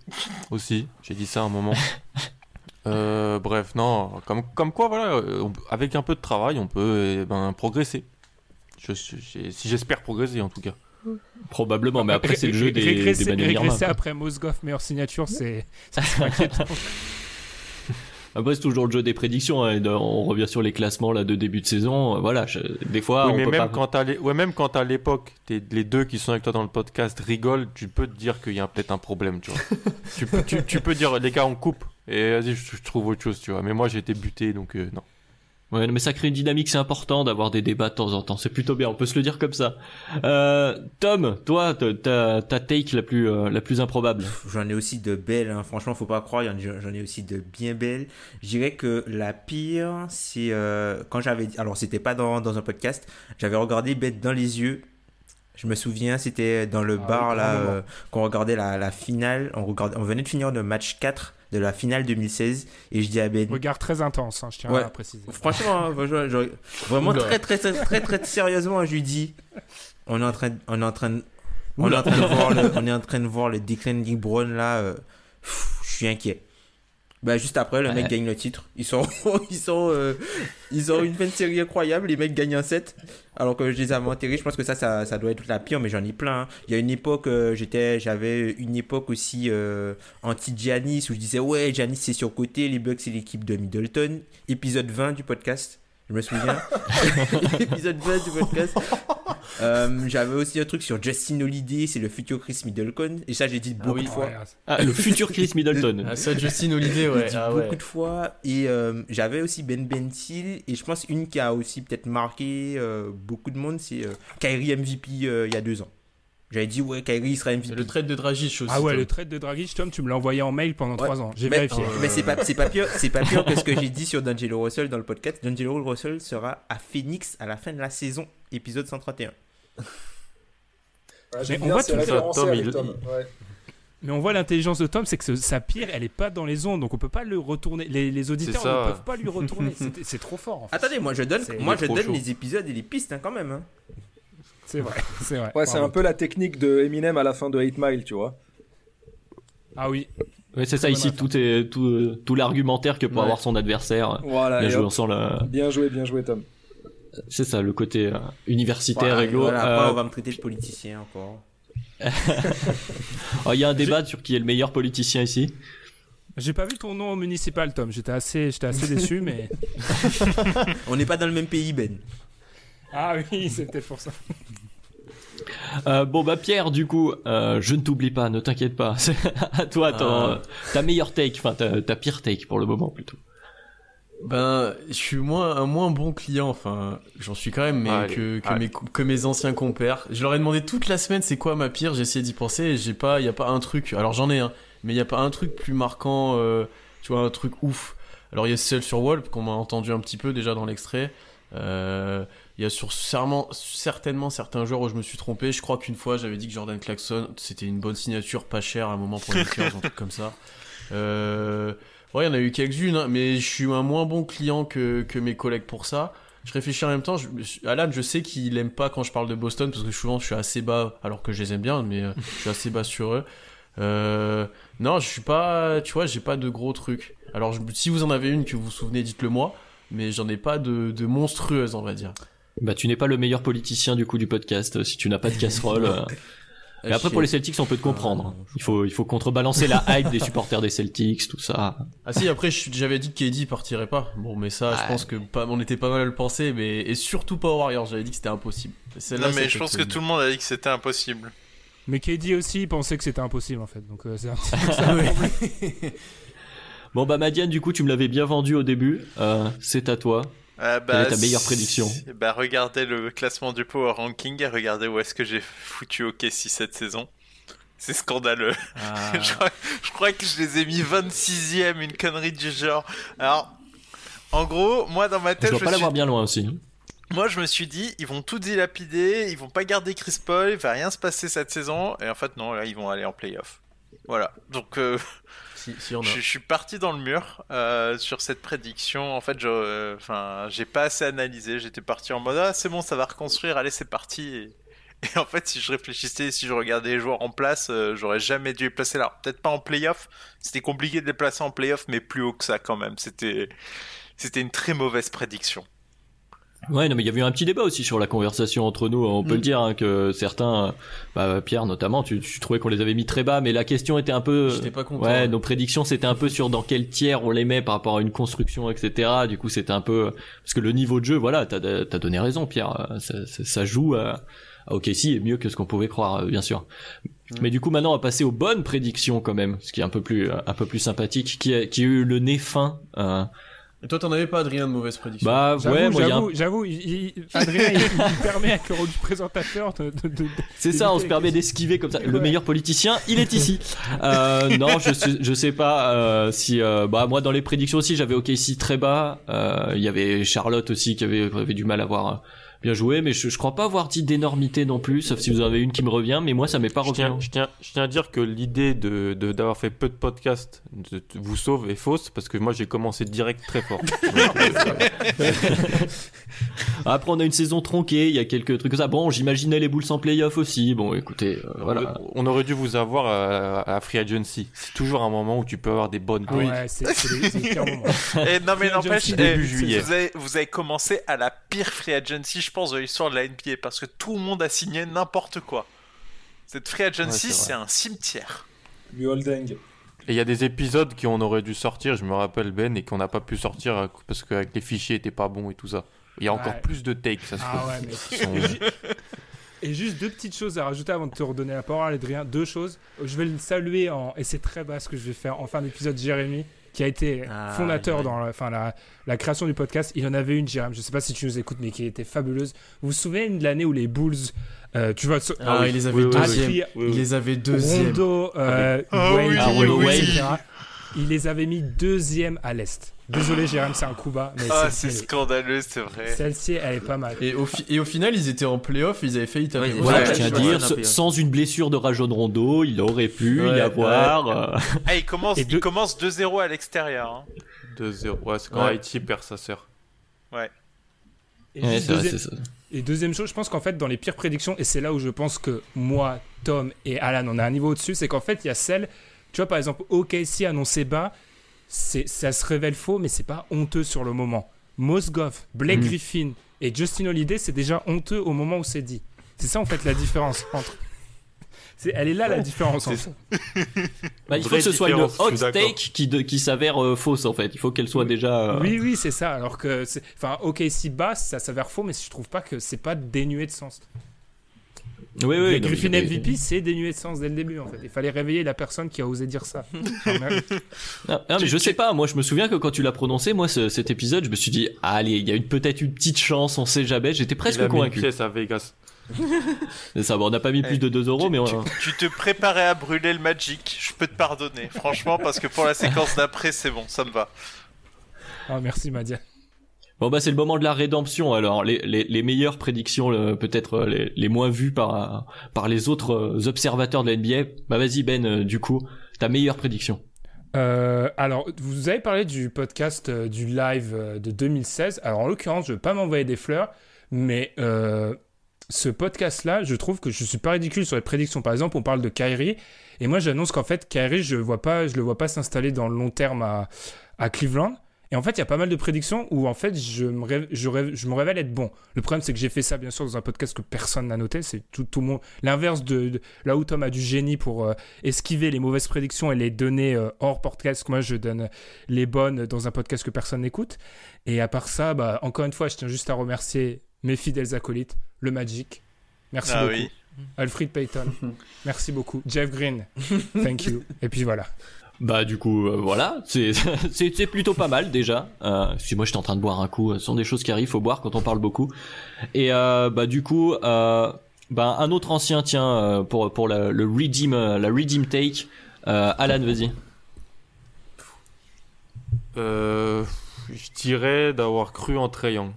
aussi. J'ai dit ça à un moment. Euh, bref, non, comme comme quoi voilà, euh, on- avec un peu de travail, on peut eh ben, progresser. Je, si j'espère progresser en tout cas. Probablement, mais après c'est le jeu des, régresser, des régresser après Mosgoff meilleure signature, c'est ça, c'est inquiétant. Après c'est toujours le jeu des prédictions. hein, on revient sur les classements là de début de saison. euh, Voilà, je- des fois oui, on mais peut même pas. quand l'é- ouais, même quand à l'époque, les deux qui sont avec toi dans le podcast rigolent, tu peux te dire qu'il y a peut-être un problème, tu vois. tu, peux- tu, tu peux dire les gars on coupe et vas-y je, je trouve autre chose, tu vois. Mais moi j'ai été buté donc euh, non. Ouais, mais ça crée une dynamique, c'est important d'avoir des débats de temps en temps. C'est plutôt bien, on peut se le dire comme ça. Euh, Tom, toi, ta- ta ta take la plus euh, la plus improbable. J'en ai aussi de belles, hein. franchement, faut pas croire, j'en ai aussi de bien belles. Je dirais que la pire, c'est euh, quand j'avais dit, alors c'était pas dans, dans un podcast, j'avais regardé Bête dans les yeux. Je me souviens, c'était dans le Ah bar oui, là, euh, qu'on regardait la, la finale. On, regardait, on venait de finir le match 4 de la finale 2016 et je dis à Ben, Regard très intense, hein, je tiens Ouais. à préciser. Franchement, hein, vraiment très, très, très, très, très, sérieusement, je lui dis, on est en train, de- on est en train, de- on est en train de voir le, on est en train de voir le déclin de Nick Brown là. euh, pff, je suis inquiet. Bah juste après, le mec gagne le titre. Ils sont, ils sont, euh, ils ont une fin de série incroyable. Les mecs gagnent un 7 alors que je les avais enterrés. Je pense que ça, ça, ça doit être la pire, mais j'en ai plein. hein. Il y a une époque, euh, j'étais, j'avais une époque aussi euh, anti Giannis où je disais ouais, Giannis c'est surcoté, les Bucks c'est l'équipe de Middleton. Épisode 20 du podcast. Je me souviens. Épisode 20 du podcast. Euh, j'avais aussi un truc sur Justin Holiday, c'est le futur Chris Middleton. Et ça, j'ai dit beaucoup oui. de fois. Ouais, Ah, le futur Chris Middleton. Ah, ça, Justin Holiday, ouais. J'ai dit Ah, beaucoup ouais. de fois. Et euh, j'avais aussi Ben Bentil. Et je pense une qui a aussi peut-être marqué euh, beaucoup de monde, c'est euh, Kyrie MVP euh, il y a deux ans. J'avais dit, ouais, Kyrie sera MVP. Le trade de Dragic aussi. Ah ouais, le trade de Dragic, Tom, tu me l'as envoyé en mail pendant Ouais. trois ans. J'ai mais, vérifié. mais c'est pas, c'est pas pire, c'est pas pire que ce que j'ai dit sur D'Angelo Russell dans le podcast. D'Angelo Russell sera à Phoenix à la fin de la saison, épisode 131. Ouais, Mais on voit tout le références Tom, avec il- Tom. Ouais. Mais on voit l'intelligence de Tom, c'est que ce- sa pire, elle est pas dans les ondes, donc on peut pas le retourner. Les, les auditeurs ça. ne peuvent pas lui retourner. C'est- trop fort. En fait. Attendez, moi je donne, moi je donne chaud. les épisodes et les pistes hein, quand même. hein. C'est vrai, c'est vrai. Ouais, c'est un peu la technique de Eminem à la fin de 8 Mile, tu vois. Ah oui. Ouais, c'est ça ici, tout est tout, euh, tout l'argumentaire que pour Ouais. avoir son adversaire. Voilà. Bien joué, on sent le, Bien joué, bien joué, Tom. c'est ça, le côté euh, universitaire, Voilà, réglo. voilà, après, Euh, on va me traiter de politicien encore. oh, Il y a un débat sur qui est le meilleur politicien ici. J'ai pas vu ton nom au municipal, Tom. J'étais assez, j'étais assez déçu, mais. On n'est pas dans le même pays, Ben. Ah oui, c'est peut-être pour ça. Euh, bon bah Pierre, du coup, euh, je ne t'oublie pas, ne t'inquiète pas. C'est à toi, ton, Ah. euh, ta meilleure take, enfin ta, ta pire take pour le moment plutôt. Ben, je suis moins, un moins bon client, enfin, j'en suis quand même, mais Allez, que, mes, que mes anciens compères. Je leur ai demandé toute la semaine c'est quoi ma pire, j'ai essayé d'y penser et j'ai pas, y a pas un truc, alors j'en ai un, mais y a pas un truc plus marquant, euh, tu vois, un truc ouf. Alors il y a celle sur Wall, qu'on m'a entendu un petit peu déjà dans l'extrait. Euh, Il y a sur sûrement, certainement certains joueurs où je me suis trompé. Je crois qu'une fois j'avais dit que Jordan Clarkson c'était une bonne signature, pas chère à un moment pour les Lakers, un truc comme ça. Euh, ouais, il y en a eu quelques-unes, hein, mais je suis un moins bon client que, que mes collègues pour ça. Je réfléchis en même temps. Je, je- Alan, je sais qu'il aime pas quand je parle de Boston parce que souvent je suis assez bas, alors que je les aime bien, mais euh, je suis assez bas sur eux. Euh, non, je suis pas, tu vois, j'ai pas de gros trucs. Alors, je- si vous en avez une que vous vous souvenez, dites-le moi, mais j'en ai pas de, de monstrueuse, on va dire. Bah tu n'es pas le meilleur politicien du coup du podcast euh, si tu n'as pas de casserole. euh. Mais après pour les Celtics on peut te comprendre. Il faut il faut contrebalancer la hype des supporters des Celtics, tout ça. Ah si, après j'avais dit que KD partirait pas. Bon, mais ça, je pense que pas, on était pas mal à le penser, mais et surtout pas aux Warriors. J'avais dit que c'était impossible. Non, mais je pense que tout le monde a dit que c'était impossible. Mais KD aussi pensait que c'était impossible en fait. Donc euh, c'est un petit peu ça. Ah. Bon bah Madiane du coup tu me l'avais bien vendu au début. Euh, c'est à toi. Euh, Quelle est ta meilleure prédiction Bah regardez le classement du Power Ranking et regardez où est-ce que j'ai foutu OKC cette saison. C'est scandaleux. Ah. je, crois, je crois que je les ai mis 26ème, une connerie du genre. Alors, en gros, moi dans ma Je tête, dois je pas suis l'avoir bien loin aussi. moi, je me suis dit, ils vont tout dilapider, ils vont pas garder Chris Paul, il va rien se passer cette saison, et en fait, non, là, ils vont aller en playoff. Voilà. Donc, euh, Je, suis parti dans le mur euh, sur cette prédiction. En fait, euh, enfin, j'ai pas assez analysé. J'étais parti en mode, ah, c'est bon, ça va reconstruire, allez, c'est parti. Et, et en fait, si je réfléchissais, si je regardais les joueurs en place, euh, j'aurais jamais dû les placer là. Peut-être pas en playoff. C'était compliqué de les placer en playoff, mais plus haut que ça quand même. C'était, c'était une très mauvaise prédiction. Ouais, non, mais il y avait eu un petit débat aussi sur la conversation entre nous. On peut Mm. le dire hein, que certains, bah, Pierre notamment, tu, tu trouvais qu'on les avait mis très bas, mais la question était un peu. J'étais pas content. Ouais, nos prédictions c'était un peu sur dans quel tiers on les met par rapport à une construction, etc. Du coup, c'était un peu parce que le niveau de jeu, voilà, t'as as donné raison, Pierre. Ça, ça, ça joue à, à OKC est mieux que ce qu'on pouvait croire, euh, bien sûr. Mais du coup, maintenant, on va passer aux bonnes prédictions quand même, ce qui est un peu plus, un peu plus sympathique, qui a, qui a eu le nez fin. euh, Et toi, t'en avais pas, Adrien, de mauvaise prédiction bah J'avoue, ouais, moi un- j'avoue, j'avoue, il- il- Adrien, il, il permet avec le rôle du présentateur de. de- de- C'est ça, on se permet d'esquiver comme ça. Le meilleur politicien, il est ici. Euh, non, je sais, je sais pas euh, si. euh, bah moi, dans les prédictions aussi, j'avais OKC très bas. Euh, Il y avait Charlotte aussi qui avait, avait du mal à voir euh, bien joué, mais je, je crois pas avoir dit d'énormité non plus, sauf si vous en avez une qui me revient. Mais moi, ça m'est pas Je revenu. tiens, je, tiens, je tiens à dire que l'idée de de- d'avoir fait peu de podcasts de- de- vous sauve est fausse parce que moi j'ai commencé direct très fort. Après, on a une saison tronquée. Il y a quelques trucs comme ça. Bon, j'imaginais les Bulls en playoff aussi. Bon, écoutez, euh, voilà. On aurait dû vous avoir à, à Free Agency. C'est toujours un moment où tu peux avoir des bonnes Ah ouais, c'est. Et non mais n'empêche, eh, début vous, avez, vous avez commencé à la pire free agency, je pense, de l'histoire de la NBA, parce que tout le monde a signé n'importe quoi. Cette free agency, Ouais, c'est un cimetière. Du holding. Et il y a des épisodes qu'on aurait dû sortir, je me rappelle Ben, et qu'on n'a pas pu sortir parce qu'avec les fichiers étaient pas bons et tout ça. Il y a encore Ouais. plus de takes, ça se Ah ouais, mais- qui sont- Et juste deux petites choses à rajouter avant de te redonner la parole, Adrien. Deux choses. Je vais le saluer en et c'est très bas ce que je vais faire en fin d'épisode, Jérémy, qui a été Ah, fondateur dans la, enfin, la, la création du podcast. Il en avait une, Jérémy. Je sais pas si tu nous écoutes, mais qui était fabuleuse. Vous vous souvenez de l'année où les Bulls, euh, tu vois, so- Ah, il les avait oui, oui, deuxième. oui, oui. Il les avait deuxième. Rondo, euh, Ah Wade, oui, Ah, Rondo, etc. Il les avait mis deuxième à l'Est. Désolé, Jérôme, c'est un coup bas. Mais Ah, c'est scandaleux, c'est vrai. Celle-ci, elle est pas mal. Et au, fi- et au final, ils étaient en playoff, ils avaient failli taper. Ouais, Voilà, Ouais, je tiens à ouais, dire, ouais, sans une blessure de Rajon Rondo, il aurait pu Ouais, y avoir. euh, Ah, il commence, il deux- commence 2-0 à l'extérieur. hein. 2-0. Ouais, c'est quand Ouais. Haïti perd sa sœur. Ouais. Vrai, ça. Et deuxième chose, je pense qu'en fait, dans les pires prédictions, et c'est là où je pense que moi, Tom et Alan, on a un niveau au-dessus, c'est qu'en fait, il y a celle, tu vois, par exemple, OKC annoncé bas, c'est, ça se révèle faux, mais c'est pas honteux sur le moment. Mosgoff, Blake Mhm. Griffin et Justin Holiday, c'est déjà honteux au moment où c'est dit. C'est ça, en fait, la différence entre. C'est, elle est là, la différence, en fait. Bah, il faut que ce soit une hot take qui, de- qui s'avère euh, fausse en fait. Il faut qu'elle soit déjà. euh, Oui, oui, c'est ça. Alors que, c'est... enfin, OKC bas, ça s'avère faux, mais je trouve pas que c'est pas dénué de sens. Oui, oui. Le non, mais Griffin MVP, c'est dénué de sens dès le début, en fait. Il fallait réveiller la personne qui a osé dire ça. Ah, ah, mais je sais pas. Moi, je me souviens que quand tu l'as prononcé, moi, ce- cet épisode, je me suis dit, allez, il y a une peut-être une petite chance, on sait jamais. J'étais presque il a mis une convaincu. pièce à Vegas. Ça, bon, on n'a pas mis plus de 2 euros, mais on... Tu te préparais à brûler le Magic, je peux te pardonner, franchement, parce que pour la séquence d'après, c'est bon, ça me va. Ah, merci, Madia. Bon bah c'est le moment de la rédemption alors les, les, les meilleures prédictions peut-être euh, les, les moins vues par par les autres euh, observateurs de la NBA bah vas-y Ben euh, du coup ta meilleure prédiction Euh, alors, vous avez parlé du podcast du live de 2016. Alors, en l'occurrence, je ne veux pas m'envoyer des fleurs, mais ce podcast-là, je trouve que je suis pas ridicule sur les prédictions. Par exemple, on parle de Kyrie, et moi, j'annonce qu'en fait, Kyrie, je vois pas, je le vois pas s'installer dans le long terme à, à Cleveland. Et en fait, il y a pas mal de prédictions où en fait, je me, rêve- je, rêve- je me révèle être bon. Le problème, c'est que j'ai fait ça, bien sûr, dans un podcast que personne n'a noté. C'est tout, tout le monde. L'inverse de, de- là où Tom a du génie pour euh, esquiver les mauvaises prédictions et les donner euh, hors podcast. que Moi, je donne les bonnes dans un podcast que personne n'écoute. Et à part ça, bah, encore une fois, je tiens juste à remercier mes fidèles acolytes, le Magic. Merci Ah beaucoup. oui. Alfred Payton. Merci beaucoup. Jeff Green. Thank you. Et puis voilà. Bah du coup euh, voilà c'est plutôt pas mal déjà euh, si moi j'étais en train de boire un coup ce sont des choses qui arrivent faut boire quand on parle beaucoup et euh, bah du coup euh, bah un autre ancien tiens pour pour la, le redeem la redeem take euh, Alan vas-y Euh, je dirais d'avoir cru en Trae Young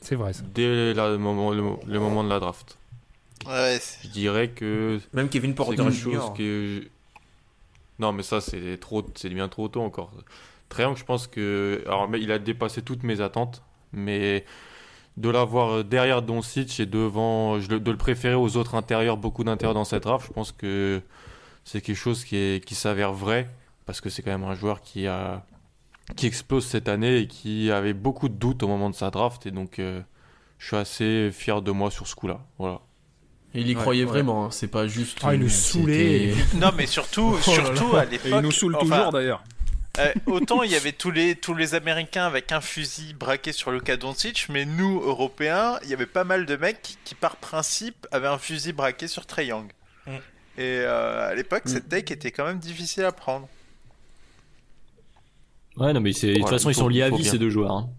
C'est vrai ça. dès la- le, moment, le, le moment de la draft. Ouais, c'est- Je dirais que Même Kevin Porter quelque Jr. chose que je- non mais ça c'est trop c'est bien trop tôt encore. Young je pense que alors mais il a dépassé toutes mes attentes mais de l'avoir derrière Doncic et devant de le préférer aux autres intérieurs beaucoup d'intérieurs dans cette draft je pense que c'est quelque chose qui s'avère vrai parce que c'est quand même un joueur qui a qui explose cette année et qui avait beaucoup de doutes au moment de sa draft et donc euh, je suis assez fier de moi sur ce coup-là. Voilà Et il y Ouais, croyait ouais. vraiment, hein, c'est pas juste. Ah, il nous saulait. Non, mais surtout, Oh là surtout là. à l'époque. il nous saoule enfin, toujours d'ailleurs. euh, autant il y avait tous les, tous les Américains avec un fusil braqué sur Luka Doncic, mais nous, Européens, il y avait pas mal de mecs qui, par principe, avaient un fusil braqué sur Trae Young. Mm. Et euh, à l'époque, Mm. cette take était quand même difficile à prendre. Ouais, non, mais c'est, de toute façon, il ils sont liés à vie, bien. ces deux joueurs. hein.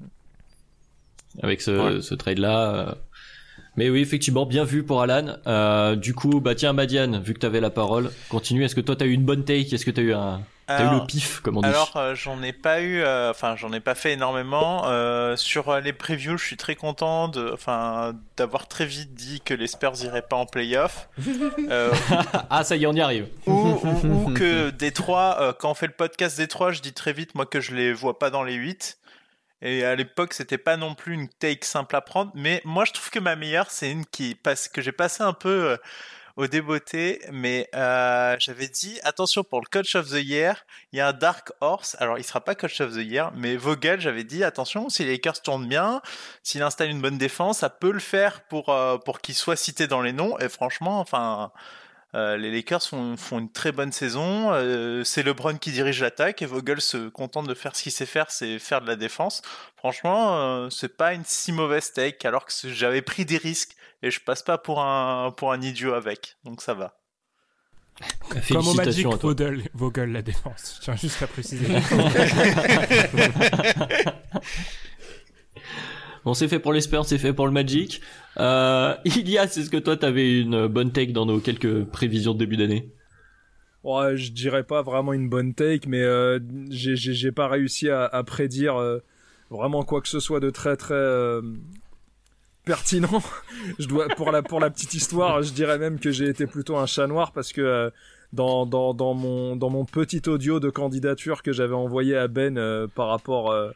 Avec ce, Ouais. ce trade-là. euh. Mais oui, effectivement, bien vu pour Alan. Euh, du coup, bah tiens, Madiane, vu que t'avais la parole, continue. Est-ce que toi, t'as eu une bonne take? Est-ce que t'as eu un... T'as eu Alors- le pif, comme on dit? Alors, euh, j'en ai pas eu, euh, enfin, j'en ai pas fait énormément. Euh, sur euh, les previews, je suis très content de, enfin, d'avoir très vite dit que les Spurs iraient pas en playoff. Euh, ah, ça y est, on y arrive. ou, ou, ou que Détroit, euh, quand on fait le podcast Détroit, je dis très vite, moi, que je les vois pas dans les 8. Et à l'époque, c'était pas non plus une take simple à prendre. Mais moi, je trouve que ma meilleure, c'est une qui passe, que j'ai passé un peu euh, au débeauté. Mais euh, j'avais dit, attention pour le coach of the year, il y a un Dark Horse. Alors, il sera pas coach of the year, mais Vogel, j'avais dit, attention, si les Lakers tournent bien, s'il installe une bonne défense, ça peut le faire pour, euh, pour qu'il soit cité dans les noms. Et franchement, enfin, euh, les Lakers font, font une très bonne saison. Euh, c'est LeBron qui dirige l'attaque et Vogel se contente de faire ce qu'il sait faire, c'est faire de la défense. Franchement, euh, c'est pas une si mauvaise take alors que j'avais pris des risques et je passe pas pour un pour un idiot avec. Donc ça va. Comme au Magic. Vogel, Vogel la défense. Je tiens juste à préciser. Bon, c'est fait pour les Spurs, c'est fait pour le Magic. Euh, Ilias, est-ce que toi, t'avais une bonne take dans nos quelques prévisions de début d'année? Ouais, je dirais pas vraiment une bonne take, mais euh, j'ai pas réussi à, à prédire euh, vraiment quoi que ce soit de très très euh, pertinent. je dois pour la pour la petite histoire, je dirais même que j'ai été plutôt un chat noir parce que euh, dans dans dans mon dans mon petit audio de candidature que j'avais envoyé à Ben euh, par rapport euh,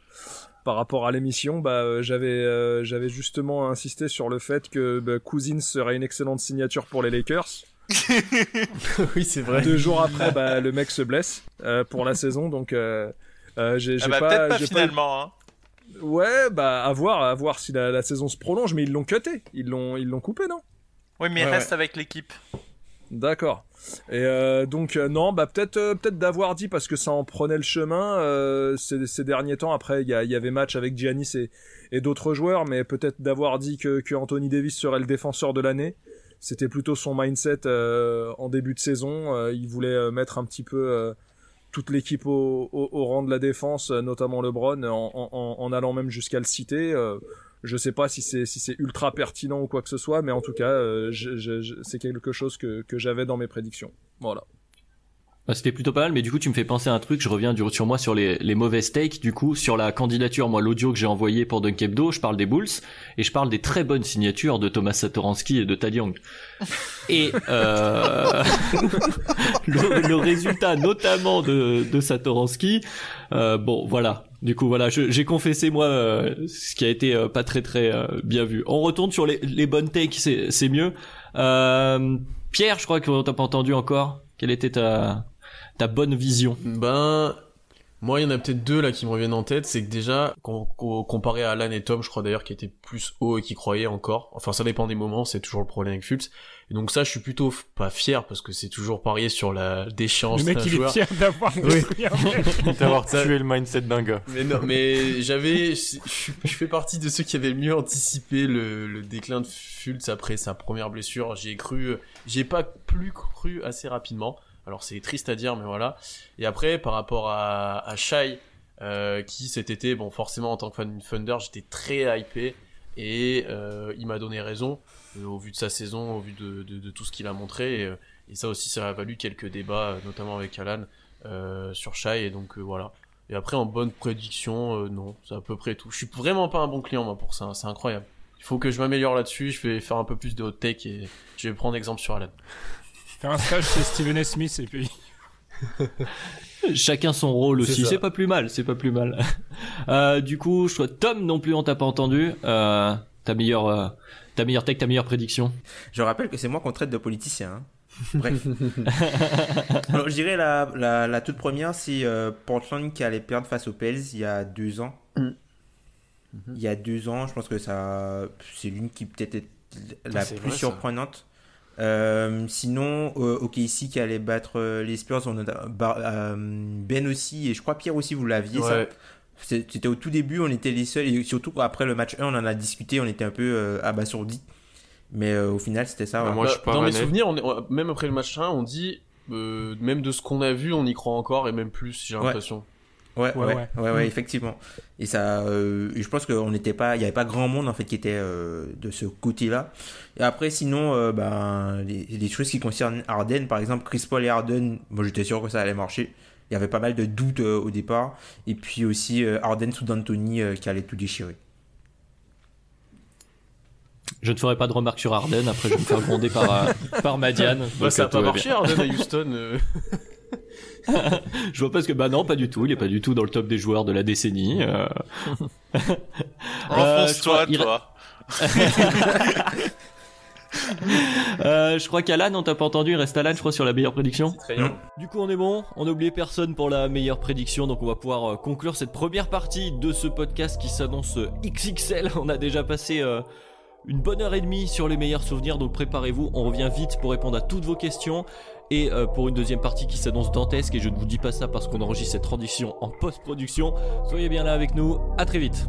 par rapport à l'émission, bah euh, j'avais euh, j'avais justement insisté sur le fait que bah, Cousins serait une excellente signature pour les Lakers. oui, c'est vrai. Deux jours après, bah, le mec se blesse euh, pour la saison, donc euh, euh, j'ai Ah bah, pas, peut-être pas j'ai finalement, hein. Ouais, bah à voir, à voir si la, la saison se prolonge, mais ils l'ont cuté, ils l'ont ils l'ont coupé, non? Oui, mais il reste ouais. avec l'équipe. D'accord. Et euh, donc euh, non, bah peut-être euh, peut-être d'avoir dit parce que ça en prenait le chemin euh, ces, ces derniers temps. Après, il y, y avait match avec Giannis et, et d'autres joueurs, mais peut-être d'avoir dit que, que Anthony Davis serait le défenseur de l'année. C'était plutôt son mindset euh, en début de saison. Il voulait mettre un petit peu toute l'équipe au, au, au rang de la défense, notamment LeBron, en, en- en allant même jusqu'à le citer. Je sais pas si c'est si c'est ultra pertinent ou quoi que ce soit, mais en tout cas, euh, je- je- je- c'est quelque chose que, que j'avais dans mes prédictions. Voilà. Bah, C'était plutôt pas mal, mais du coup, tu me fais penser à un truc. Je reviens du, sur moi sur les, les mauvaises takes. Du coup, sur la candidature, moi, l'audio que j'ai envoyé pour Dunk Hebdo, je parle des Bulls et je parle des très bonnes signatures de Thomas Satoransky et de Tad Young. Et euh, le, le résultat, notamment de, de Satoransky, euh, bon, voilà. Du coup, voilà, j'ai confessé moi euh, ce qui a été euh, pas très très euh, bien vu. On retourne sur les, bonnes takes, c'est mieux. Pierre, je crois qu'on t'a pas entendu encore. Quelle était ta ta bonne vision? Ben, moi, il y en a peut-être deux là qui me reviennent en tête. C'est que déjà, com- com- comparé à Alan et Tom, je crois d'ailleurs qui étaient plus haut et qui croyaient encore. Enfin, ça dépend des moments, c'est toujours le problème avec Fultz. Et donc ça, je suis plutôt pas fier parce que c'est toujours parier sur la déchéance Le mec, d'un il est joueur. fier d'avoir Oui. D'avoir tué le mindset d'un gars. Mais non, mais j'avais, je, fais partie de ceux qui avaient le mieux anticipé le, le déclin de Fultz après sa première blessure. J'ai cru, j'ai pas plus cru assez rapidement. Alors c'est triste à dire, mais voilà. Et après, par rapport à, à Shai, euh, qui cet été, bon, forcément en tant que fan du Thunder, j'étais très hypé et euh, il m'a donné raison euh, au vu de sa saison, au vu de, de, de tout ce qu'il a montré. Et, ça aussi, ça a valu quelques débats, notamment avec Alan, sur Shai. Et donc voilà. Et après, en bonne prédiction, non, c'est à peu près tout. Je suis vraiment pas un bon client, moi, pour ça. C'est incroyable. Il faut que je m'améliore là-dessus. Je vais faire un peu plus de hot take et je vais prendre exemple sur Alan. Faire un stage chez Steven. Smith et puis. Chacun son rôle aussi, c'est pas plus mal, c'est pas plus mal. Euh, du coup, je crois Tom non plus on t'a pas entendu. Euh, ta meilleure, euh, ta meilleure tech, ta meilleure prédiction. Je rappelle que c'est moi qu'on traite de politicien. hein. Bref. Alors, je dirais la, la, la toute première, c'est euh, Portland qui allait perdre face aux Pels il y a deux ans. Il y a deux ans, je pense que ça, c'est l'une qui peut-être est la plus vrai, surprenante. Euh, sinon, euh, OKC qui allait battre euh, les Spurs, on a, Bar- euh, Ben aussi, et je crois Pierre aussi, vous l'aviez ça. Ouais. C'était au tout début, on était les seuls, et surtout après le match 1, on en a discuté, on était un peu euh, abasourdis. Mais euh, au final, c'était ça. Bah, Dans mes souvenirs, on est- on- même après le match 1, on dit, euh, même de ce qu'on a vu, on y croit encore et même plus, j'ai Ouais. Ouais, ouais, ouais, ouais, Mm. effectivement. Et ça, euh, je pense qu'on n'était pas, il y avait pas grand monde en fait qui était euh, de ce côté-là. Et après, sinon, euh, ben, les, les choses qui concernent Harden, par exemple, Chris Paul et Harden, moi j'étais sûr que ça allait marcher. Il y avait pas mal de doutes euh, au départ. Et puis aussi euh, Harden sous D'Antoni euh, qui allait tout déchirer. Je ne ferai pas de remarques sur Arden. Après, je vais me faire gronder par par Madiane. Bah, ça euh, a pas marché, bien. Harden à Houston. euh. je vois pas ce que bah non, pas du tout. Il est pas du tout dans le top des joueurs de la décennie. Euh... Enfonce-toi, crois- toi. Euh, je crois qu'Alan, on t'a pas entendu. Il reste Alan, je crois, sur la meilleure prédiction. Très bien. Du coup, on est bon. On n'a oublié personne pour la meilleure prédiction. Donc, on va pouvoir euh, conclure cette première partie de ce podcast qui s'annonce euh, XXL. On a déjà passé euh, une bonne heure et demie sur les meilleurs souvenirs. Donc, préparez-vous. On revient vite pour répondre à toutes vos questions. Et euh, pour une deuxième partie qui s'annonce dantesque. Et je ne vous dis pas ça parce qu'on enregistre cette transition en post-production. Soyez bien là avec nous. À très vite.